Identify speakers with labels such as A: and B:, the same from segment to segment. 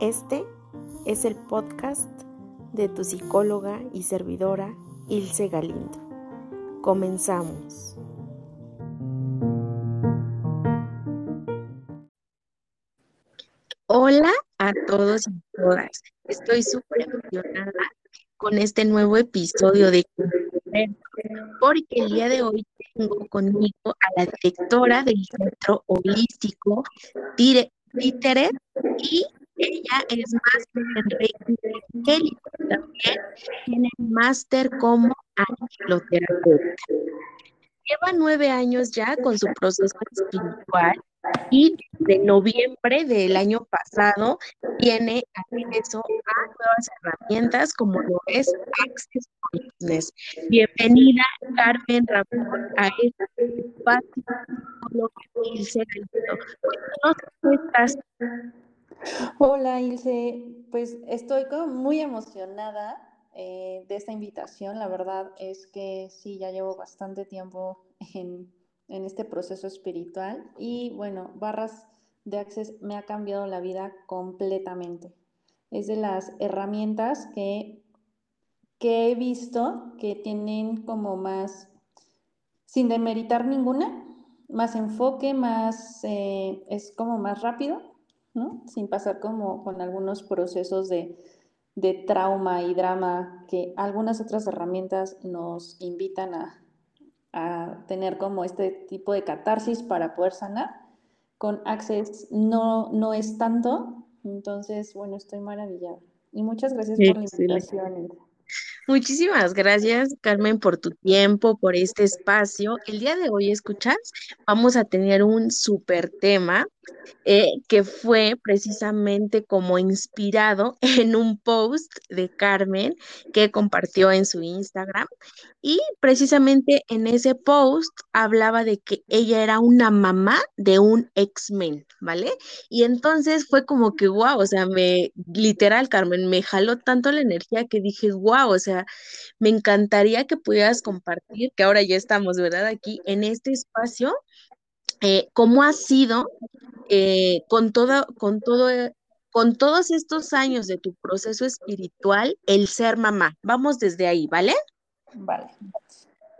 A: Este es el podcast de tu psicóloga y servidora Ilse Galindo. Comenzamos. Hola a todos y todas. Estoy súper emocionada con este nuevo episodio de porque el día de hoy tengo conmigo a la directora del Centro Holístico Títeres y ella es máster en Reiki También tiene máster como angeloterapeuta. Lleva nueve años ya con su proceso espiritual y de noviembre del año pasado tiene acceso a nuevas herramientas como lo es Access Business. Bienvenida Carmen Ramón a este espacio.
B: ¿Cómo estás? Hola Ilse, pues estoy muy emocionada eh, de esta invitación. La verdad es que sí, ya llevo bastante tiempo en en este proceso espiritual y bueno, Barras de Access me ha cambiado la vida completamente. Es de las herramientas que, que he visto que tienen como más, sin demeritar ninguna, más enfoque, más, eh, es como más rápido, ¿no? Sin pasar como con algunos procesos de, de trauma y drama que algunas otras herramientas nos invitan a, a tener como este tipo de catarsis para poder sanar. Con Access no, no es tanto, entonces, bueno, estoy maravillada. Y muchas gracias por la invitación.
A: Muchísimas gracias, Carmen, por tu tiempo, por este espacio. El día de hoy, escuchas, vamos a tener un súper tema eh, que fue precisamente como inspirado en un post de Carmen que compartió en su Instagram. Y precisamente en ese post hablaba de que ella era una mamá de un X-Men, ¿vale? Y entonces fue como que, wow, o sea, me, literal, Carmen, me jaló tanto la energía que dije, wow, o sea, me encantaría que pudieras compartir, que ahora ya estamos, ¿verdad? Aquí en este espacio, eh, cómo ha sido eh, con todo, con todo, con todos estos años de tu proceso espiritual, el ser mamá. Vamos desde ahí, ¿vale?
B: Vale.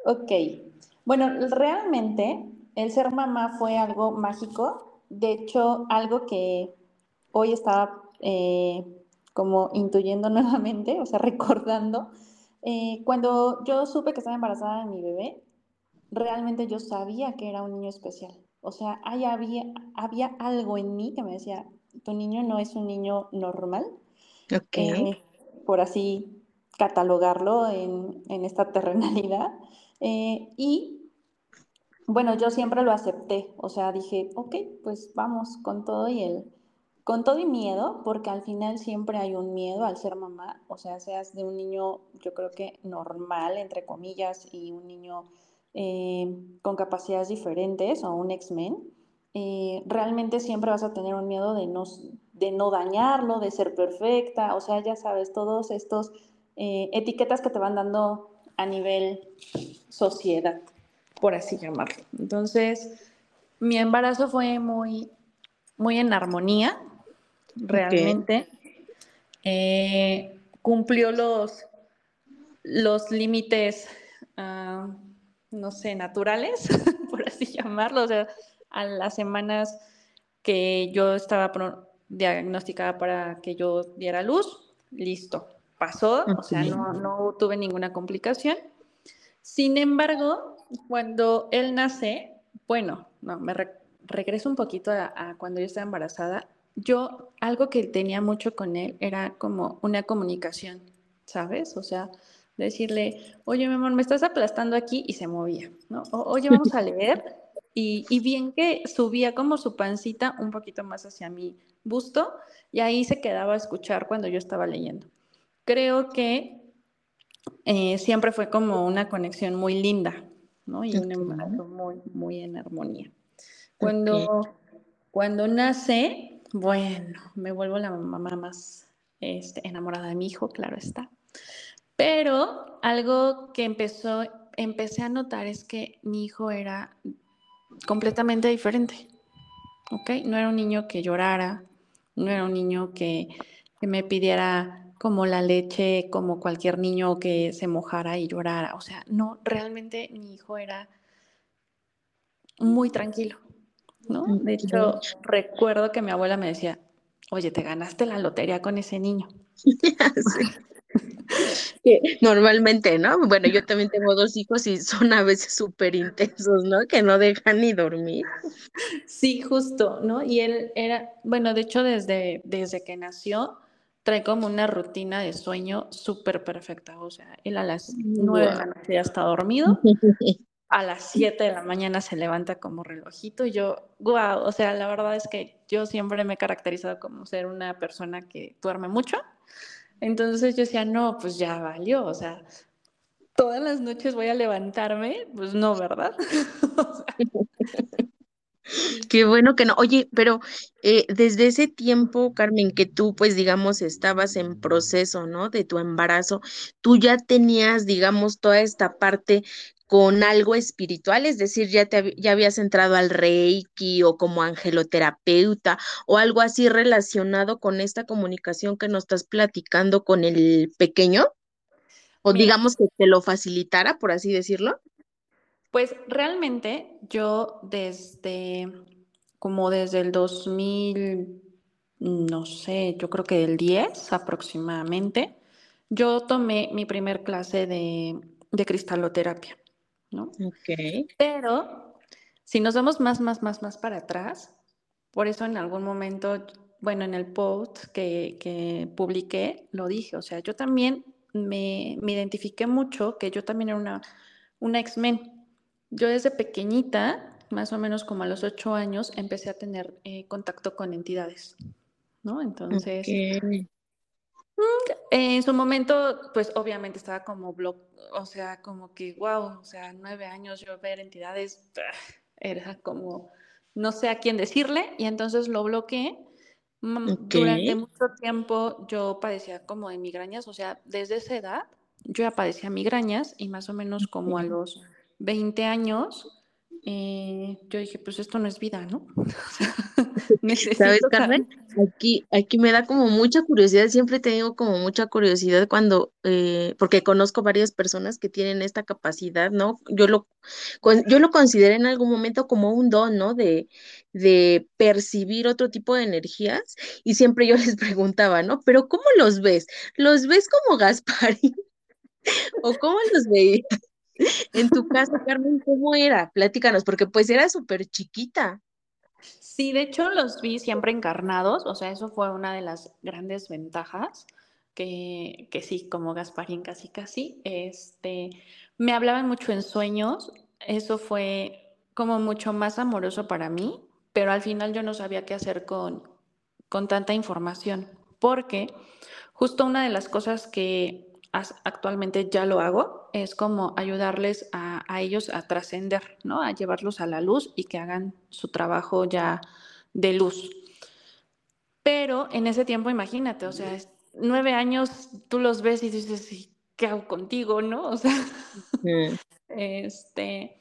B: Ok. Bueno, realmente el ser mamá fue algo mágico. De hecho, algo que hoy estaba eh, como intuyendo nuevamente, o sea, recordando. Eh, cuando yo supe que estaba embarazada de mi bebé, realmente yo sabía que era un niño especial. O sea, había, había algo en mí que me decía, tu niño no es un niño normal. Eh, por así catalogarlo en, esta terrenalidad. Eh, y bueno, yo siempre lo acepté. O sea, dije, ok, pues vamos con todo y el, con todo y miedo, porque al final siempre hay un miedo al ser mamá. O sea, seas de un niño, yo creo que normal, entre comillas, y un niño eh, con capacidades diferentes o un X-Men, eh, realmente siempre vas a tener un miedo de no, de no dañarlo, de ser perfecta, o sea, ya sabes, todos estos eh, etiquetas que te van dando a nivel sociedad, por así llamarlo. Entonces, mi embarazo fue muy, muy en armonía, realmente. cumplió los, los límites uh, no sé, naturales, por así llamarlo, o sea, a las semanas que yo estaba diagnosticada para que yo diera luz, listo, pasó, o sea, no, tuve ninguna complicación. Sin embargo, cuando él nace, bueno, no, me regreso un poquito a, a, cuando yo estaba embarazada, yo algo que tenía mucho con él era como una comunicación, ¿sabes? O sea, decirle, oye, mi amor, me estás aplastando aquí y se movía, ¿no? oye, vamos a leer. Y, y, bien que subía como su pancita un poquito más hacia mi busto y ahí se quedaba a escuchar cuando yo estaba leyendo. Creo que eh, siempre fue como una conexión muy linda, ¿no? Y un embarazo muy, muy en armonía. Cuando, cuando nace, bueno, me vuelvo la mamá más este, enamorada de mi hijo, claro está. Pero algo que empezó, empecé a notar es que mi hijo era completamente diferente. ¿Ok? No era un niño que llorara, no era un niño que, que me pidiera como la leche, como cualquier niño que se mojara y llorara. O sea, no, realmente mi hijo era muy tranquilo, ¿no? De hecho, recuerdo que mi abuela me decía, oye, te ganaste la lotería con ese niño.
A: normalmente, ¿no? Bueno, yo también tengo dos hijos y son a veces súper intensos, ¿no? Que no dejan ni dormir.
B: Sí, justo, ¿no? Y él era, bueno, de hecho, desde, desde que nació, trae como una rutina de sueño súper perfecta. O sea, él a las nueve de la noche ya está dormido. a las 7 de la mañana se levanta como relojito y yo, wow, o sea, la verdad es que yo siempre me he caracterizado como ser una persona que duerme mucho. Entonces yo decía, no, pues ya valió, o sea, todas las noches voy a levantarme, pues no, ¿verdad?
A: Qué bueno que no. Oye, pero eh, desde ese tiempo, Carmen, que tú, pues, digamos, estabas en proceso, ¿no? De tu embarazo, tú ya tenías, digamos, toda esta parte con algo espiritual, es decir, ya, te, ya habías entrado al Reiki o como angeloterapeuta o algo así relacionado con esta comunicación que nos estás platicando con el pequeño, o digamos que te lo facilitara, por así decirlo.
B: Pues realmente yo desde, como desde el 2000, no sé, yo creo que del 10 aproximadamente, yo tomé mi primer clase de, de cristaloterapia. ¿No?
A: Ok.
B: Pero si nos vamos más, más, más, más para atrás, por eso en algún momento, bueno, en el post que, que publiqué, lo dije, o sea, yo también me, me identifiqué mucho que yo también era una, una X-Men. Yo desde pequeñita, más o menos como a los ocho años, empecé a tener eh, contacto con entidades, ¿no? Entonces, en su momento, pues obviamente estaba como blog, o sea, como que, wow, o sea, nueve años yo ver entidades, era como, no sé a quién decirle, y entonces lo bloqueé. Mm, durante mucho tiempo yo padecía como de migrañas, o sea, desde esa edad yo ya padecía migrañas y más o menos como a los 20 años eh, yo dije, pues esto no es vida, ¿no?
A: ¿Sabes, Carmen? Aquí, aquí me da como mucha curiosidad, siempre tengo como mucha curiosidad cuando, eh, porque conozco varias personas que tienen esta capacidad, ¿no? Yo lo, yo lo consideré en algún momento como un don, ¿no? De, de percibir otro tipo de energías y siempre yo les preguntaba, ¿no? Pero ¿cómo los ves? ¿Los ves como Gasparín? ¿O cómo los veías? En tu casa, Carmen, ¿cómo era? Platícanos, porque pues era súper chiquita.
B: Sí, de hecho los vi siempre encarnados, o sea, eso fue una de las grandes ventajas, que, que sí, como Gasparín casi casi, este, me hablaban mucho en sueños, eso fue como mucho más amoroso para mí, pero al final yo no sabía qué hacer con, con tanta información, porque justo una de las cosas que actualmente ya lo hago, es como ayudarles a, ellos a trascender, ¿no? A llevarlos a la luz y que hagan su trabajo ya de luz. Pero en ese tiempo, imagínate, o sea, nueve años, tú los ves y dices, ¿qué hago contigo, no? O sea, este...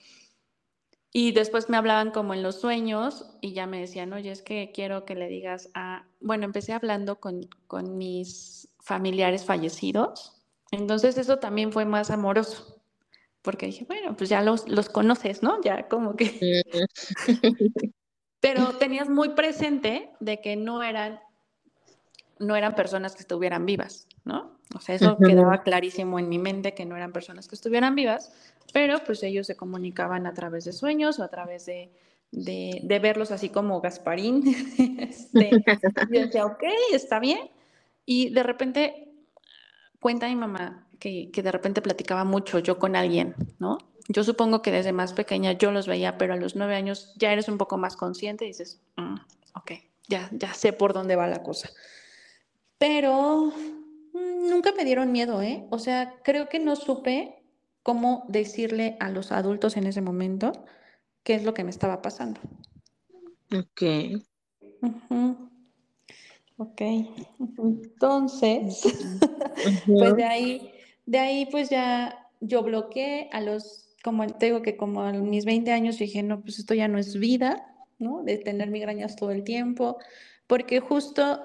B: Y después me hablaban como en los sueños y ya me decían, oye, es que quiero que le digas a... Bueno, empecé hablando con, con mis familiares fallecidos entonces eso también fue más amoroso, porque dije, bueno, pues ya los, los conoces, ¿no? Ya como que... Pero tenías muy presente de que no eran, no eran personas que estuvieran vivas, ¿no? O sea, eso quedaba clarísimo en mi mente que no eran personas que estuvieran vivas, pero pues ellos se comunicaban a través de sueños o a través de, de, verlos así como Gasparín. este, yo decía, ok, está bien. Y de repente cuenta mi mamá que, de repente platicaba mucho yo con alguien, ¿no? Yo supongo que desde más pequeña yo los veía, pero a los nueve años ya eres un poco más consciente y dices, mm, ok, ya, ya sé por dónde va la cosa. Pero mm, nunca me dieron miedo, ¿eh? O sea, creo que no supe cómo decirle a los adultos en ese momento qué es lo que me estaba pasando.
A: Ok.
B: Ok, entonces, pues de ahí, de ahí pues ya yo bloqueé a los, como te digo que como a mis 20 años dije, no, pues esto ya no es vida, ¿no? De tener migrañas todo el tiempo, porque justo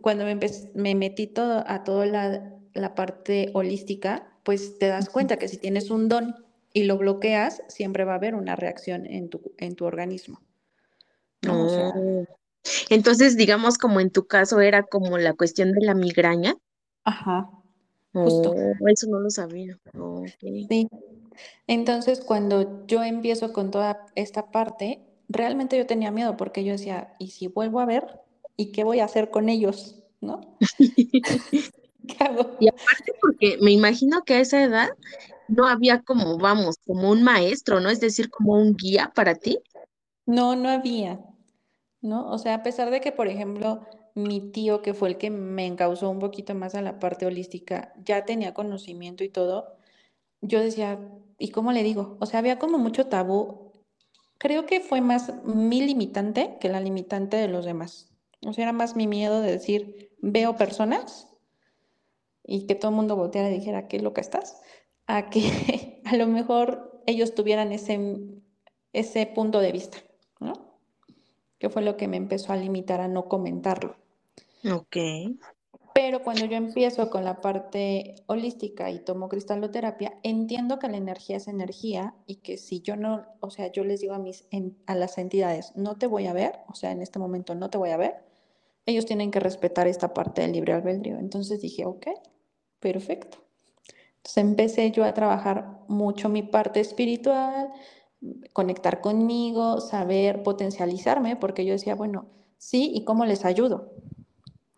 B: cuando me, me metí todo, a toda la, la parte holística, pues te das cuenta que si tienes un don y lo bloqueas, siempre va a haber una reacción en tu, en tu organismo. ¿no?
A: Oh. Entonces, digamos, como en tu caso era como la cuestión de la migraña.
B: Ajá.
A: Justo. Oh, eso no lo sabía.
B: Sí. Entonces, cuando yo empiezo con toda esta parte, realmente yo tenía miedo porque yo decía, ¿y si vuelvo a ver? ¿Y qué voy a hacer con ellos? ¿No?
A: ¿Qué hago? Y aparte porque me imagino que a esa edad no había como, vamos, como un maestro, ¿no? Es decir, como un guía para ti.
B: No, no había, ¿no? O sea, a pesar de que, por ejemplo, mi tío, que fue el que me encausó un poquito más a la parte holística, ya tenía conocimiento y todo, yo decía, ¿y cómo le digo? O sea, había como mucho tabú. Creo que fue más mi limitante que la limitante de los demás. O sea, era más mi miedo de decir, veo personas y que todo el mundo volteara y dijera, qué loca estás, a que a lo mejor ellos tuvieran ese, ese punto de vista. Que fue lo que me empezó a limitar a no comentarlo.
A: Ok.
B: Pero cuando yo empiezo con la parte holística y tomo cristaloterapia, entiendo que la energía es energía y que si yo no, o sea, yo les digo a mis a las entidades, no te voy a ver, o sea, en este momento no te voy a ver, ellos tienen que respetar esta parte del libre albedrío. Entonces dije, ok, perfecto. Entonces empecé yo a trabajar mucho mi parte espiritual, conectar conmigo, saber potencializarme, porque yo decía, bueno, sí, ¿y cómo les ayudo?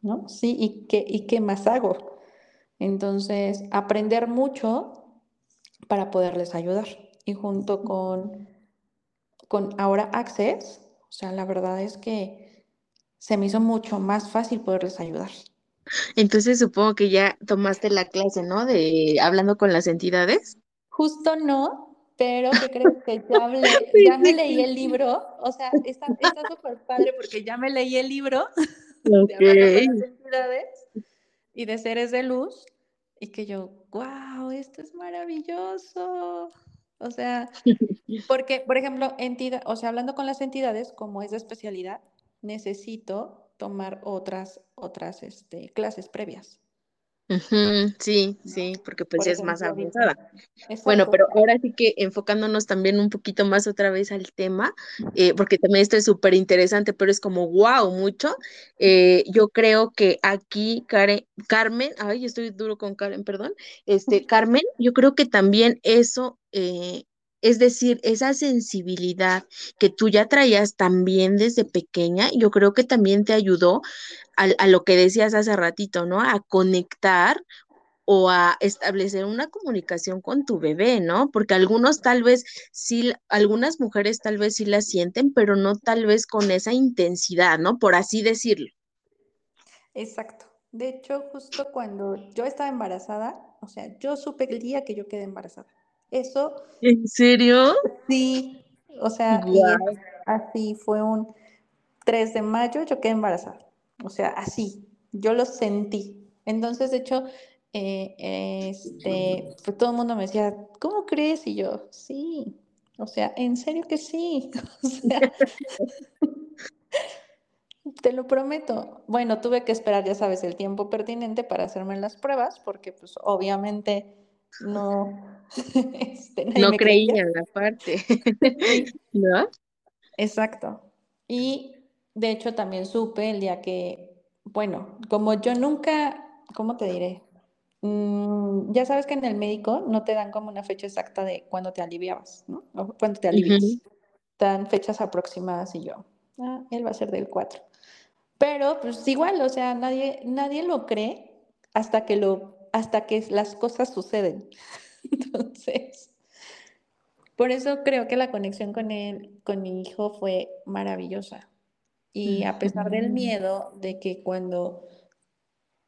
B: ¿No? Sí, ¿y qué, y qué más hago? Entonces, aprender mucho para poderles ayudar. Y junto con, con ahora Access, o sea, la verdad es que se me hizo mucho más fácil poderles ayudar.
A: Entonces supongo que ya tomaste la clase, ¿no? De hablando con las entidades.
B: Justo no, pero que creo que ya, hablé, ya me leí el libro. O sea, está súper padre porque ya me leí el libro de con las entidades y de seres de luz. Y que yo, wow, esto es maravilloso. O sea, porque, por ejemplo, entidad, o sea, hablando con las entidades, como es de especialidad, necesito tomar otras, otras este, clases previas.
A: Sí, sí, porque pues es más avanzada. Bueno, pero ahora sí que enfocándonos también un poquito más otra vez al tema, eh, porque también esto es súper interesante, pero es como wow, mucho. Eh, yo creo que aquí Karen, Carmen, ay, estoy duro con Karen, perdón, este, Carmen, yo creo que también eso eh, es decir, esa sensibilidad que tú ya traías también desde pequeña, yo creo que también te ayudó a, lo que decías hace ratito, ¿no? A conectar o a establecer una comunicación con tu bebé, ¿no? Porque algunos tal vez sí, algunas mujeres tal vez sí la sienten, pero no tal vez con esa intensidad, ¿no? Por así decirlo.
B: Exacto. De hecho, justo cuando yo estaba embarazada, o sea, yo supe el día que yo quedé embarazada. Eso.
A: ¿En serio?
B: Sí, o sea, así fue un 3 de mayo, yo quedé embarazada. O sea, así, yo lo sentí. Entonces, de hecho, eh, este, pues todo el mundo me decía, ¿cómo crees? Y yo, sí, o sea, en serio que sí. O sea, te lo prometo. Bueno, tuve que esperar, ya sabes, el tiempo pertinente para hacerme las pruebas, porque pues obviamente no,
A: este, no creía en la parte, ¿no?
B: Exacto. Y de hecho también supe el día que, bueno, como yo nunca, ¿cómo te diré? Mm, ya sabes que en el médico no te dan como una fecha exacta de cuándo te aliviabas, ¿no? O cuándo te alivias. Dan fechas aproximadas y yo, ah, él va a ser del 4. Pero pues igual, o sea, nadie, nadie lo cree hasta que lo hasta que las cosas suceden. Entonces, por eso creo que la conexión con él, con mi hijo fue maravillosa. Y a pesar del miedo de que cuando,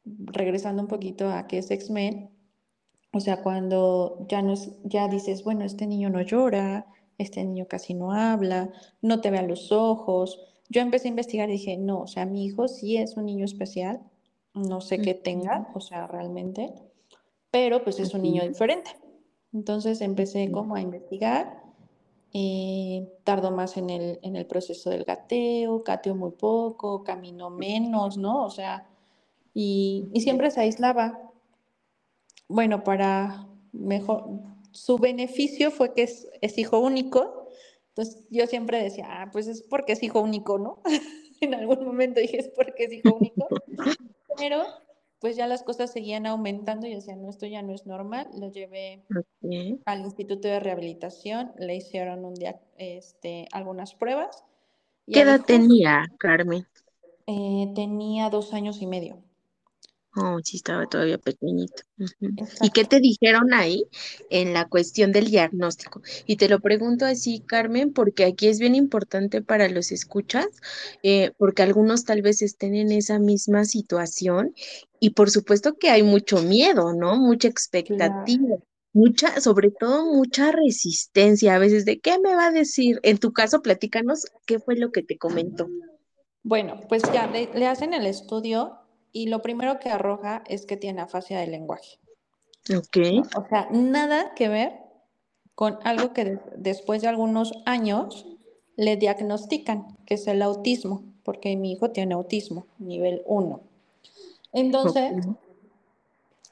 B: regresando un poquito a que es X-Men, o sea, cuando ya, no ya dices, bueno, este niño no llora, este niño casi no habla, no te ve a los ojos. Yo empecé a investigar y dije, no, o sea, mi hijo sí es un niño especial, no sé qué tenga, o sea, realmente, pero pues es un niño diferente. Entonces empecé como a investigar eh, tardó más en el, en el proceso del gateo, gateó muy poco, caminó menos, ¿no? O sea, y, y siempre se aislaba. Bueno, para mejor, su beneficio fue que es, es hijo único, entonces yo siempre decía, ah, pues es porque es hijo único, ¿no? en algún momento dije, es porque es hijo único, pero pues ya las cosas seguían aumentando y decía, no, esto ya no es normal, lo llevé al Instituto de Rehabilitación, le hicieron un día, este, algunas pruebas.
A: ¿Qué edad tenía, Carmen?
B: Eh, tenía dos años y medio.
A: Oh, sí, estaba todavía pequeñito. ¿Y qué te dijeron ahí en la cuestión del diagnóstico? Y te lo pregunto así, Carmen, porque aquí es bien importante para los escuchas, eh, porque algunos tal vez estén en esa misma situación y por supuesto que hay mucho miedo, ¿no? Mucha expectativa. Mucha, sobre todo mucha resistencia a veces de qué me va a decir. En tu caso, platícanos qué fue lo que te comentó.
B: Bueno, pues ya le hacen el estudio y lo primero que arroja es que tiene afasia del lenguaje.
A: Ok.
B: O sea, nada que ver con algo que después de algunos años le diagnostican, que es el autismo, porque mi hijo tiene autismo, nivel 1. Entonces,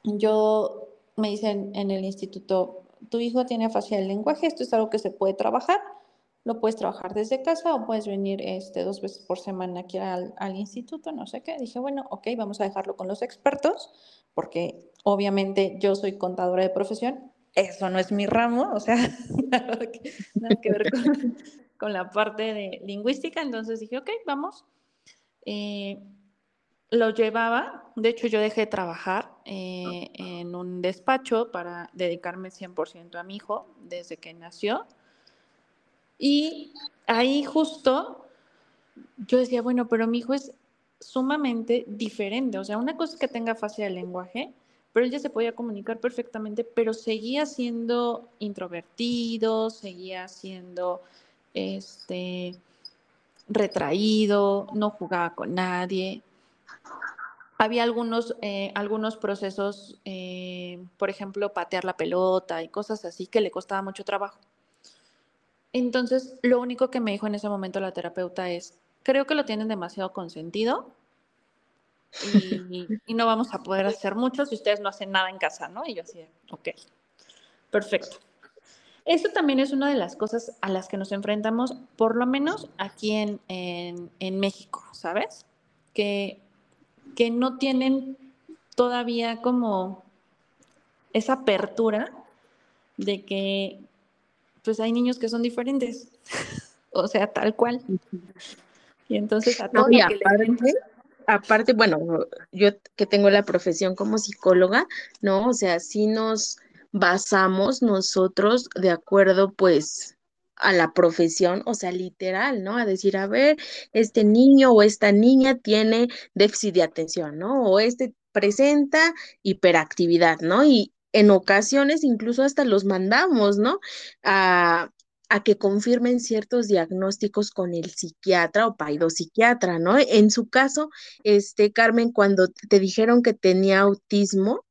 B: yo me dicen en el instituto, tu hijo tiene afasia del lenguaje, esto es algo que se puede trabajar lo puedes trabajar desde casa o puedes venir este, dos veces por semana aquí al, instituto, no sé qué. Dije, bueno, ok, vamos a dejarlo con los expertos, porque obviamente yo soy contadora de profesión, eso no es mi ramo, o sea, nada que, ver con, la parte de lingüística, entonces dije, ok, vamos. Eh, lo llevaba, de hecho yo dejé de trabajar eh, en un despacho para dedicarme 100% a mi hijo desde que nació y ahí justo yo decía, bueno, pero mi hijo es sumamente diferente. O sea, una cosa es que tenga fase de lenguaje, pero él ya se podía comunicar perfectamente, pero seguía siendo introvertido, seguía siendo este retraído, no jugaba con nadie. Había algunos, eh, algunos procesos, eh, por ejemplo, patear la pelota y cosas así que le costaba mucho trabajo. Entonces, lo único que me dijo en ese momento la terapeuta es, creo que lo tienen demasiado consentido y, y no vamos a poder hacer mucho si ustedes no hacen nada en casa, ¿no? Y yo así, ok, perfecto. Eso también es una de las cosas a las que nos enfrentamos, por lo menos aquí en, en, México, ¿sabes? Que, que no tienen todavía como esa apertura de que pues hay niños que son diferentes, o sea, tal cual. Y entonces a todo
A: aparte, aparte, bueno, yo que tengo la profesión como psicóloga, ¿no? O sea, sí nos basamos nosotros de acuerdo, pues, a la profesión, o sea, literal, ¿no? A decir, a ver, este niño o esta niña tiene déficit de atención, ¿no? O este presenta hiperactividad, ¿no? Y, en ocasiones incluso hasta los mandamos, ¿no? A, que confirmen ciertos diagnósticos con el psiquiatra o paidopsiquiatra, ¿no? En su caso, este, Carmen, cuando te dijeron que tenía autismo,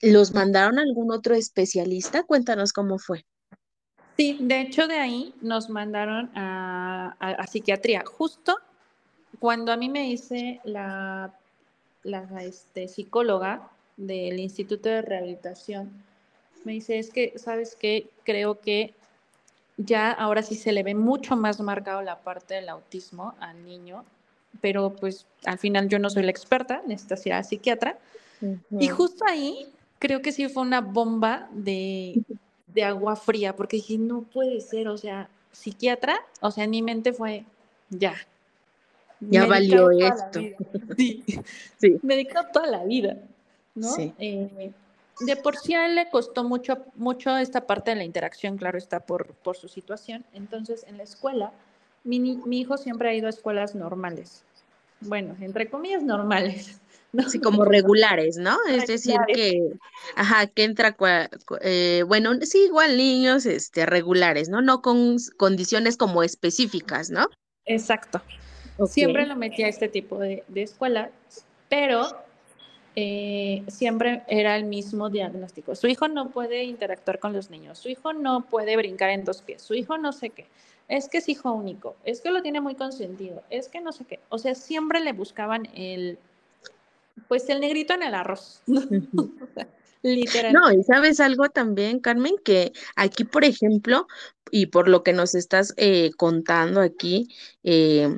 A: ¿los mandaron a algún otro especialista? Cuéntanos cómo fue.
B: Sí, de hecho de ahí nos mandaron a, psiquiatría. Justo cuando a mí me hice la, la este, psicóloga, del Instituto de Rehabilitación, me dice, es que, ¿sabes qué? Creo que ya ahora sí se le ve mucho más marcado la parte del autismo al niño, pero pues al final yo no soy la experta, necesito ir a psiquiatra. Y justo ahí creo que sí fue una bomba de, de agua fría, porque dije, no puede ser, o sea, psiquiatra, o sea, en mi mente fue, ya.
A: Ya valió esto.
B: Sí. sí. Me dedicó toda la vida. ¿No? Eh, de por sí a él le costó mucho, mucho esta parte de la interacción, claro está, por, por su situación. Entonces, en la escuela, mi, mi, hijo siempre ha ido a escuelas normales. Bueno, entre comillas, normales.
A: ¿no? Sí, como regulares, ¿no? Es decir, que, ajá, que entra, eh, bueno, sí, igual niños este, regulares, ¿no? No con condiciones como específicas, ¿no?
B: Exacto. Siempre lo metía a este tipo de, de escuelas, pero eh, siempre era el mismo diagnóstico. Su hijo no puede interactuar con los niños, su hijo no puede brincar en dos pies, su hijo no sé qué, es que es hijo único, es que lo tiene muy consentido, es que no sé qué. O sea, siempre le buscaban el, pues el negrito en el arroz.
A: Literal. No, y sabes algo también, Carmen, que aquí, por ejemplo, y por lo que nos estás eh, contando aquí, eh,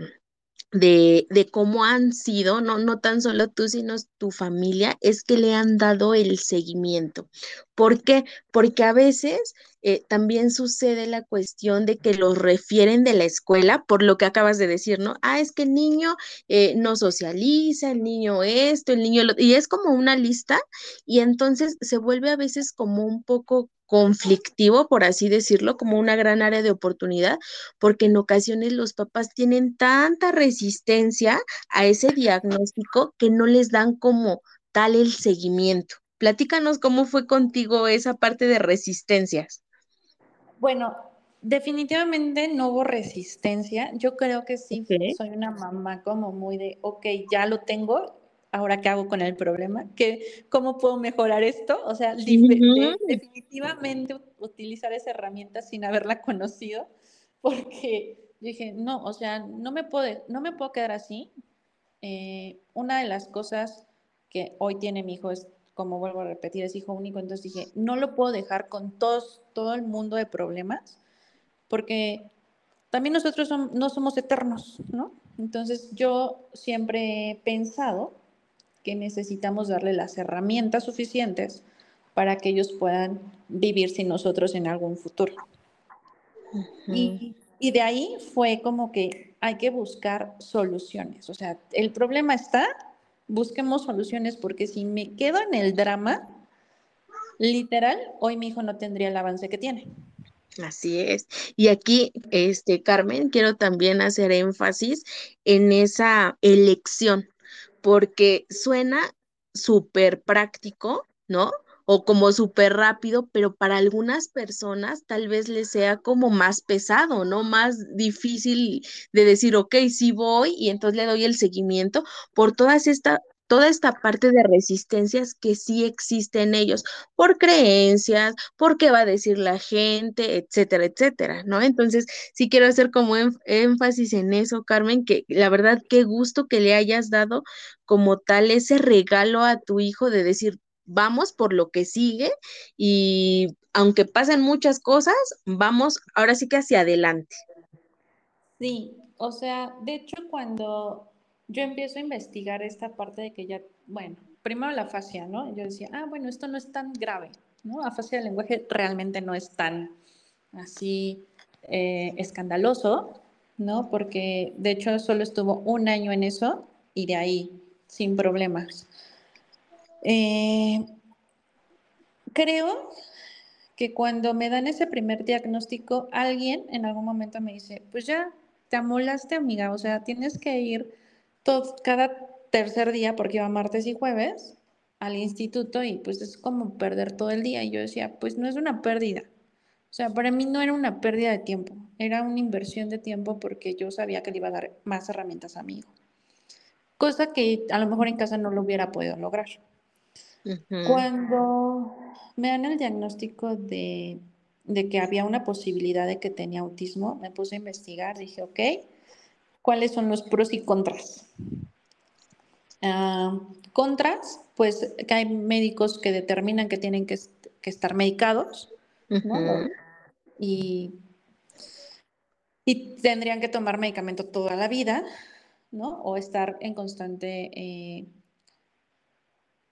A: de, de, cómo han sido, no, no tan solo tú, sino tu familia, es que le han dado el seguimiento. ¿Por qué? Porque a veces eh, también sucede la cuestión de que los refieren de la escuela, por lo que acabas de decir, ¿no? Ah, es que el niño eh, no socializa, el niño esto, el niño lo... Y es como una lista y entonces se vuelve a veces como un poco conflictivo, por así decirlo, como una gran área de oportunidad, porque en ocasiones los papás tienen tanta resistencia a ese diagnóstico que no les dan como tal el seguimiento. Platícanos cómo fue contigo esa parte de resistencias.
B: Bueno, definitivamente no hubo resistencia. Yo creo que sí, soy una mamá como muy de, ok, ya lo tengo, ahora qué hago con el problema, ¿Qué, cómo puedo mejorar esto, o sea, definitivamente utilizar esa herramienta sin haberla conocido, porque dije, no, o sea, no me puedo, no me puedo quedar así. Eh, una de las cosas que hoy tiene mi hijo es como vuelvo a repetir, es hijo único, entonces dije, no lo puedo dejar con todos, todo el mundo de problemas, porque también nosotros no somos eternos, ¿no? Entonces yo siempre he pensado que necesitamos darle las herramientas suficientes para que ellos puedan vivir sin nosotros en algún futuro. y, y de ahí fue como que hay que buscar soluciones. O sea, el problema está, busquemos soluciones porque si me quedo en el drama, literal, hoy mi hijo no tendría el avance que tiene.
A: Así es. Y aquí, este, Carmen, quiero también hacer énfasis en esa elección, porque suena súper práctico, ¿no? o como súper rápido, pero para algunas personas tal vez les sea como más pesado, ¿no? Más difícil de decir, ok, sí voy y entonces le doy el seguimiento por todas esta, toda esta parte de resistencias que sí existen en ellos, por creencias, por qué va a decir la gente, etcétera, etcétera, ¿no? Entonces, sí quiero hacer como énfasis en eso, Carmen, que la verdad, qué gusto que le hayas dado como tal ese regalo a tu hijo de decir, vamos por lo que sigue y aunque pasen muchas cosas, vamos ahora sí que hacia adelante.
B: Sí, o sea, de hecho cuando yo empiezo a investigar esta parte de que ya, bueno, primero la fascia, ¿no? Yo decía, ah, bueno, esto no es tan grave, ¿no? La fascia del lenguaje realmente no es tan así eh, escandaloso, ¿no? Porque de hecho solo estuvo un año en eso y de ahí sin problemas. Eh, creo que cuando me dan ese primer diagnóstico, alguien en algún momento me dice, pues ya te amolaste, amiga, o sea, tienes que ir todo, cada tercer día, porque iba martes y jueves, al instituto y pues es como perder todo el día. Y yo decía, pues no es una pérdida. O sea, para mí no era una pérdida de tiempo, era una inversión de tiempo porque yo sabía que le iba a dar más herramientas a mi hijo. Cosa que a lo mejor en casa no lo hubiera podido lograr. Cuando me dan el diagnóstico de, que había una posibilidad de que tenía autismo, me puse a investigar, dije, ok, ¿cuáles son los pros y contras? Ah, contras, pues que hay médicos que determinan que tienen que, estar medicados, y, y, tendrían que tomar medicamento toda la vida, ¿no? O estar en constante eh,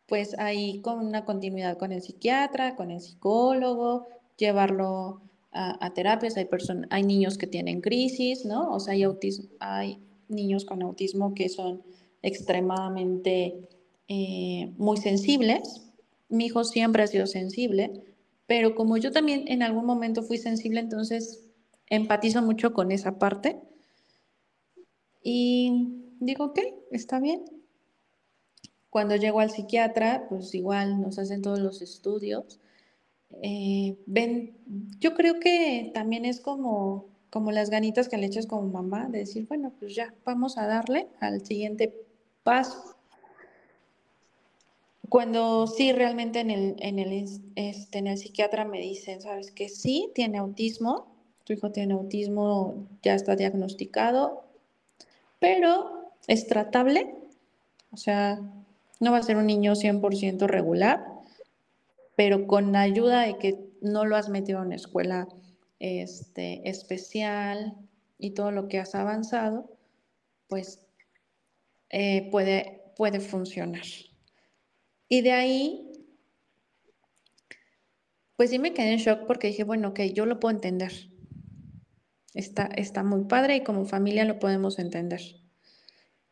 B: pues ahí con una continuidad con el psiquiatra, con el psicólogo, llevarlo a, terapias. Hay, hay niños que tienen crisis, ¿no? O sea, hay, autismo, hay niños con autismo que son extremadamente eh, muy sensibles. Mi hijo siempre ha sido sensible, pero como yo también en algún momento fui sensible, entonces empatizo mucho con esa parte. Y digo, ok, está bien, cuando llego al psiquiatra, pues igual nos hacen todos los estudios. Eh, yo creo que también es como, como las ganitas que le echas como mamá, de decir, bueno, pues ya, vamos a darle al siguiente paso. Cuando sí, realmente en el, en el, este, psiquiatra me dicen, sabes que sí, tiene autismo, tu hijo tiene autismo, ya está diagnosticado, pero es tratable, o sea, no va a ser un niño 100% regular, pero con ayuda de que no lo has metido en escuela este, especial y todo lo que has avanzado, pues eh, puede, puede funcionar. Y de ahí, pues sí me quedé en shock porque dije, bueno, ok, yo lo puedo entender. Está, está muy padre y como familia lo podemos entender.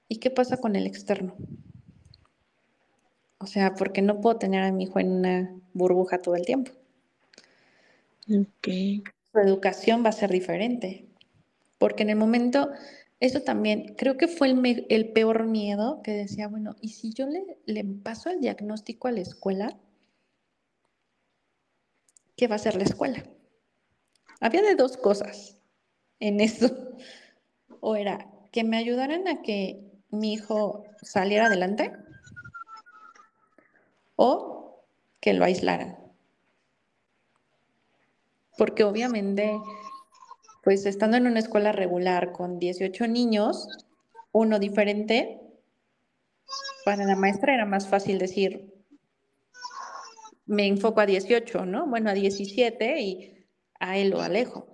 B: ¿Y qué pasa con el externo? O sea, porque no puedo tener a mi hijo en una burbuja todo el tiempo.
A: Ok.
B: Su educación va a ser diferente. Porque en el momento, eso también, creo que fue el, el peor miedo que decía, bueno, ¿y si yo le, le paso el diagnóstico a la escuela? ¿Qué va a hacer la escuela? Había de dos cosas en eso. O era que me ayudaran a que mi hijo saliera adelante o que lo aislaran. Porque obviamente, pues estando en una escuela regular con 18 niños, uno diferente, para la maestra era más fácil decir, me enfoco a 18, ¿no? Bueno, a 17 y a él lo alejo.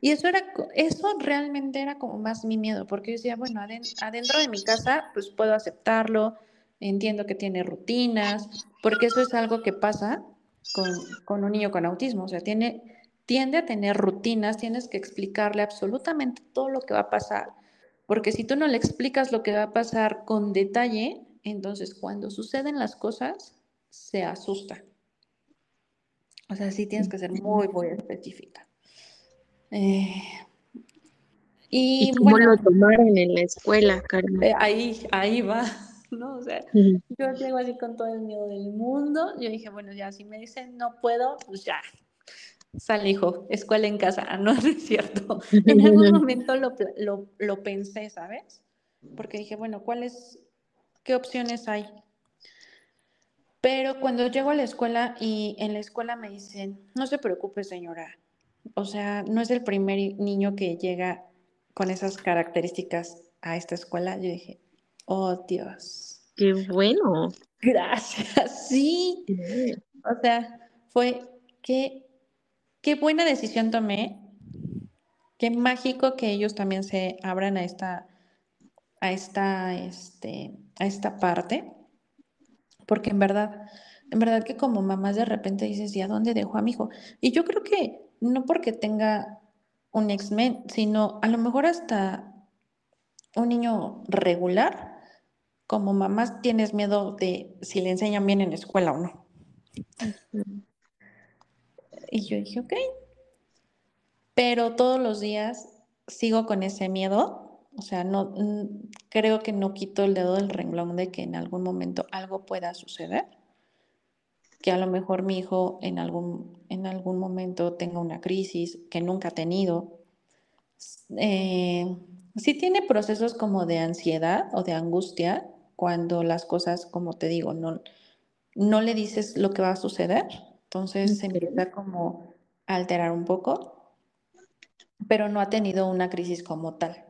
B: Y eso era, eso realmente era como más mi miedo, porque yo decía, bueno, adentro de mi casa, pues puedo aceptarlo, entiendo que tiene rutinas, porque eso es algo que pasa con, un niño con autismo, o sea, tiene, tiende a tener rutinas, tienes que explicarle absolutamente todo lo que va a pasar, porque si tú no le explicas lo que va a pasar con detalle, entonces cuando suceden las cosas, se asusta. O sea, sí tienes que ser muy, muy específica. Eh,
A: y, cómo lo tomaron en la escuela, Carmen?
B: Eh, ahí, ahí va, ¿no? O sea, yo llego así con todo el miedo del mundo. Yo dije, bueno, ya si me dicen no puedo, pues ya. Sale, hijo, escuela en casa. Ah, no, no es cierto. En algún momento lo, lo, lo pensé, ¿sabes? Porque dije, bueno, ¿cuáles, qué opciones hay? Pero cuando llego a la escuela y en la escuela me dicen, no se preocupe señora, o sea, no es el primer niño que llega con esas características a esta escuela. Yo dije, oh Dios.
A: Qué bueno.
B: Gracias, sí. O sea, fue que qué buena decisión tomé. Qué mágico que ellos también se abran a esta, a esta, este, a esta parte. Porque en verdad, en verdad que como mamás de repente dices, ¿y a dónde dejo a mi hijo? Y yo creo que no porque tenga un X-Men, sino a lo mejor hasta un niño regular, como mamás tienes miedo de si le enseñan bien en la escuela o no. Y yo dije, ok, pero todos los días sigo con ese miedo, o sea, no creo que no quito el dedo del renglón de que en algún momento algo pueda suceder. Que a lo mejor mi hijo en algún, en algún momento tenga una crisis que nunca ha tenido. Eh, sí tiene procesos como de ansiedad o de angustia cuando las cosas, como te digo, no, no le dices lo que va a suceder, entonces se empieza como a alterar un poco, pero no ha tenido una crisis como tal.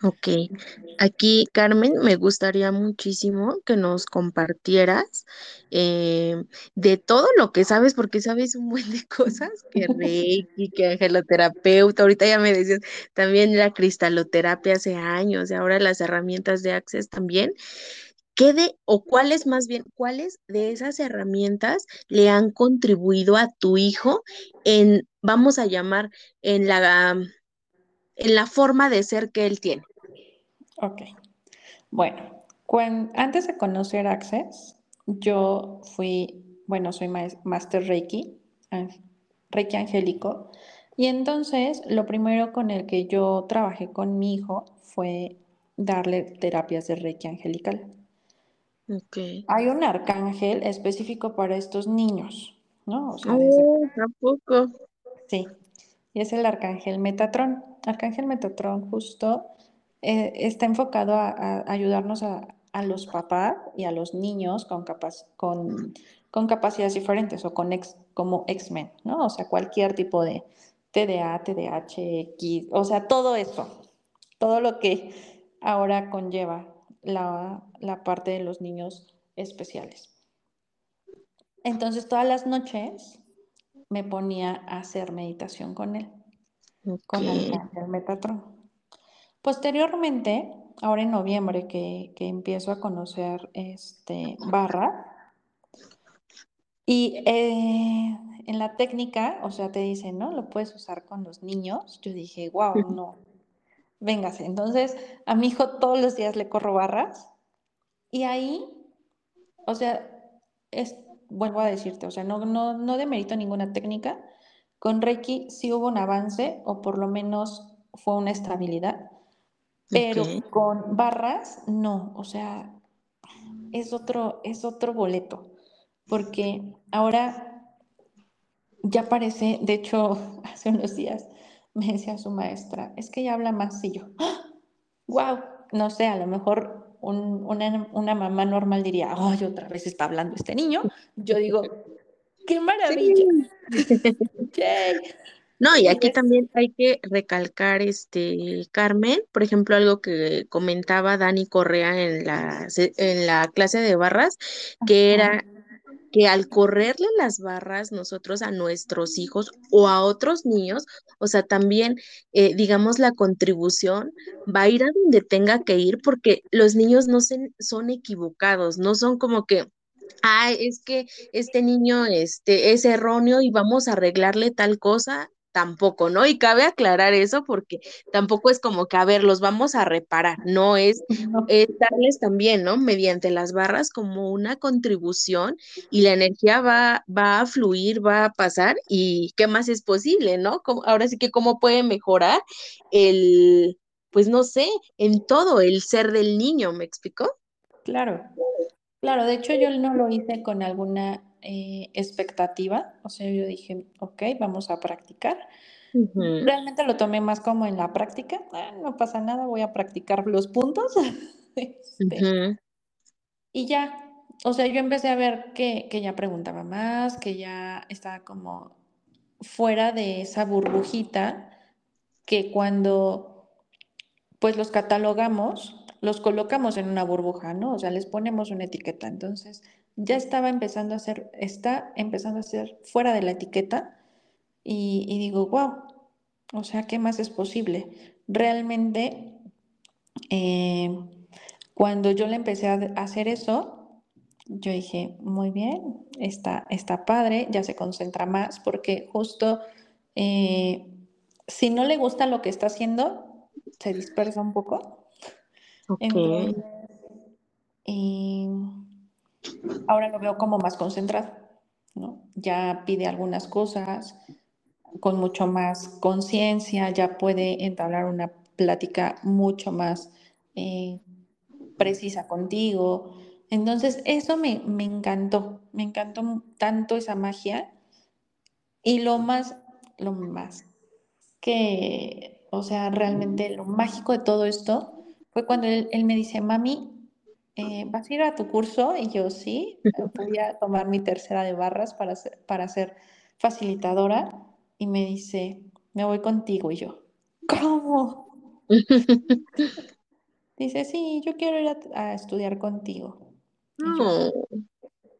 A: Ok, aquí Carmen, me gustaría muchísimo que nos compartieras eh, de todo lo que sabes, porque sabes un buen de cosas, que Reiki, que angeloterapeuta, ahorita ya me decías también la cristaloterapia hace años y ahora las herramientas de Access también. ¿Qué de, o cuáles más bien, cuáles de esas herramientas le han contribuido a tu hijo en, vamos a llamar, en la en la forma de ser que él tiene.
B: Ok. Bueno, antes de conocer Access, yo fui, bueno, soy Master Reiki, Reiki angélico, y entonces lo primero con el que yo trabajé con mi hijo fue darle terapias de Reiki angelical. Okay. Hay un arcángel específico para estos niños, ¿no?
A: O sea, oh, ¿Tampoco?
B: Sí, y es el arcángel Metatron. Arcángel Metatron justo eh, está enfocado a, ayudarnos a, a los papás y a los niños con, con, con capacidades diferentes o con ex, como X-Men, ¿no? O sea, cualquier tipo de TDA, TDAH, X, o sea, todo eso, todo lo que ahora conlleva la, la parte de los niños especiales. Entonces, todas las noches me ponía a hacer meditación con él, con el, el Metatron. Posteriormente, ahora en noviembre que, empiezo a conocer este, barra, y eh, en la técnica, o sea, te dicen, ¿no? Lo puedes usar con los niños. Yo dije, wow, no, véngase. Entonces, a mi hijo todos los días le corro barras y ahí, o sea, es, vuelvo a decirte, o sea, no, no, no demerito ninguna técnica. Con Reiki sí hubo un avance o por lo menos fue una estabilidad pero con barras, no, o sea, es otro, es otro boleto, porque ahora ya parece, de hecho, hace unos días me decía su maestra, es que ella habla más y yo, wow, ¡ah! no sé, a lo mejor una, mamá normal diría, ay, otra vez está hablando este niño. Yo digo, qué maravilla.
A: No, y aquí también hay que recalcar, este, Carmen, por ejemplo, algo que comentaba Dani Correa en la, en la clase de barras, que era que al correrle las barras nosotros a nuestros hijos o a otros niños, o sea, también, eh, digamos, la contribución va a ir a donde tenga que ir porque los niños no se, son equivocados, no son como que, ay, es que este niño este, es erróneo y vamos a arreglarle tal cosa tampoco, ¿no? Y cabe aclarar eso porque tampoco es como que, a ver, los vamos a reparar, no es, darles también, ¿no? Mediante las barras como una contribución y la energía va, va a fluir, va a pasar y qué más es posible, ¿no? ahora sí que cómo puede mejorar el, pues no sé, en todo el ser del niño, ¿me explicó?
B: Claro, claro, de hecho yo no lo hice con alguna eh, expectativa, o sea, yo dije, ok, vamos a practicar. Realmente lo tomé más como en la práctica, ah, no pasa nada, voy a practicar los puntos. Este, y ya, o sea, yo empecé a ver que, que ya preguntaba más, que ya estaba como fuera de esa burbujita que cuando pues los catalogamos, los colocamos en una burbuja, ¿no? O sea, les ponemos una etiqueta. Entonces, ya estaba empezando a ser, está empezando a ser fuera de la etiqueta y, digo, wow, o sea, ¿qué más es posible? Realmente, eh, cuando yo le empecé a hacer eso, yo dije, muy bien, está, está padre, ya se concentra más, porque justo eh, si no le gusta lo que está haciendo, se dispersa un poco. Okay. Ahora lo veo como más concentrado, ¿no? Ya pide algunas cosas con mucho más conciencia, ya puede entablar una plática mucho más eh, precisa contigo. Entonces, eso me, me encantó, me encantó tanto esa magia. Y lo más, lo más que, o sea, realmente lo mágico de todo esto fue cuando él, él me dice, mami, eh, ¿vas a ir a tu curso? Y yo sí, voy a tomar mi tercera de barras para ser, para ser facilitadora. Y me dice, me voy contigo. Y yo, ¿cómo? dice, sí, yo quiero ir a, estudiar contigo.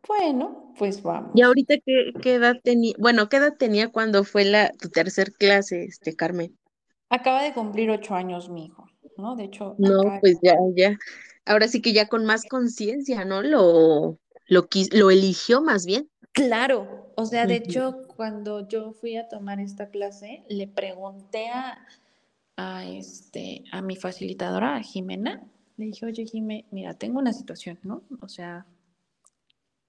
B: bueno, pues vamos.
A: ¿Y ahorita qué, qué edad tenía? Bueno, ¿qué edad tenía cuando fue la, tu tercer clase, este, Carmen?
B: Acaba de cumplir ocho años mi hijo, ¿no? De hecho.
A: No, pues ya, ya ahora sí que ya con más conciencia, ¿no? Lo, lo, lo eligió más bien.
B: Claro, o sea, de hecho, cuando yo fui a tomar esta clase, le pregunté a, a, este, a mi facilitadora, a Jimena, le dije, oye, Jimé, mira, tengo una situación, ¿no? O sea,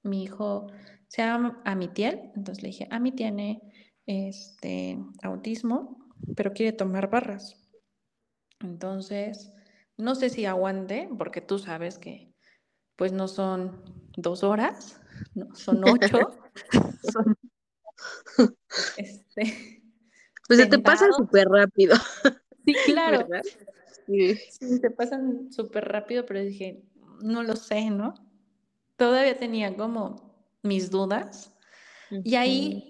B: mi hijo se llama Amitiel, entonces le dije, Ami tiene este, autismo, pero quiere tomar barras. Entonces, no sé si aguante, porque tú sabes que pues no son dos horas, no, son ocho.
A: este, pues se te pasan súper rápido.
B: Sí, claro. Sí. se pasan súper rápido, pero dije, no lo sé, ¿no? Todavía tenía como mis dudas. Y ahí,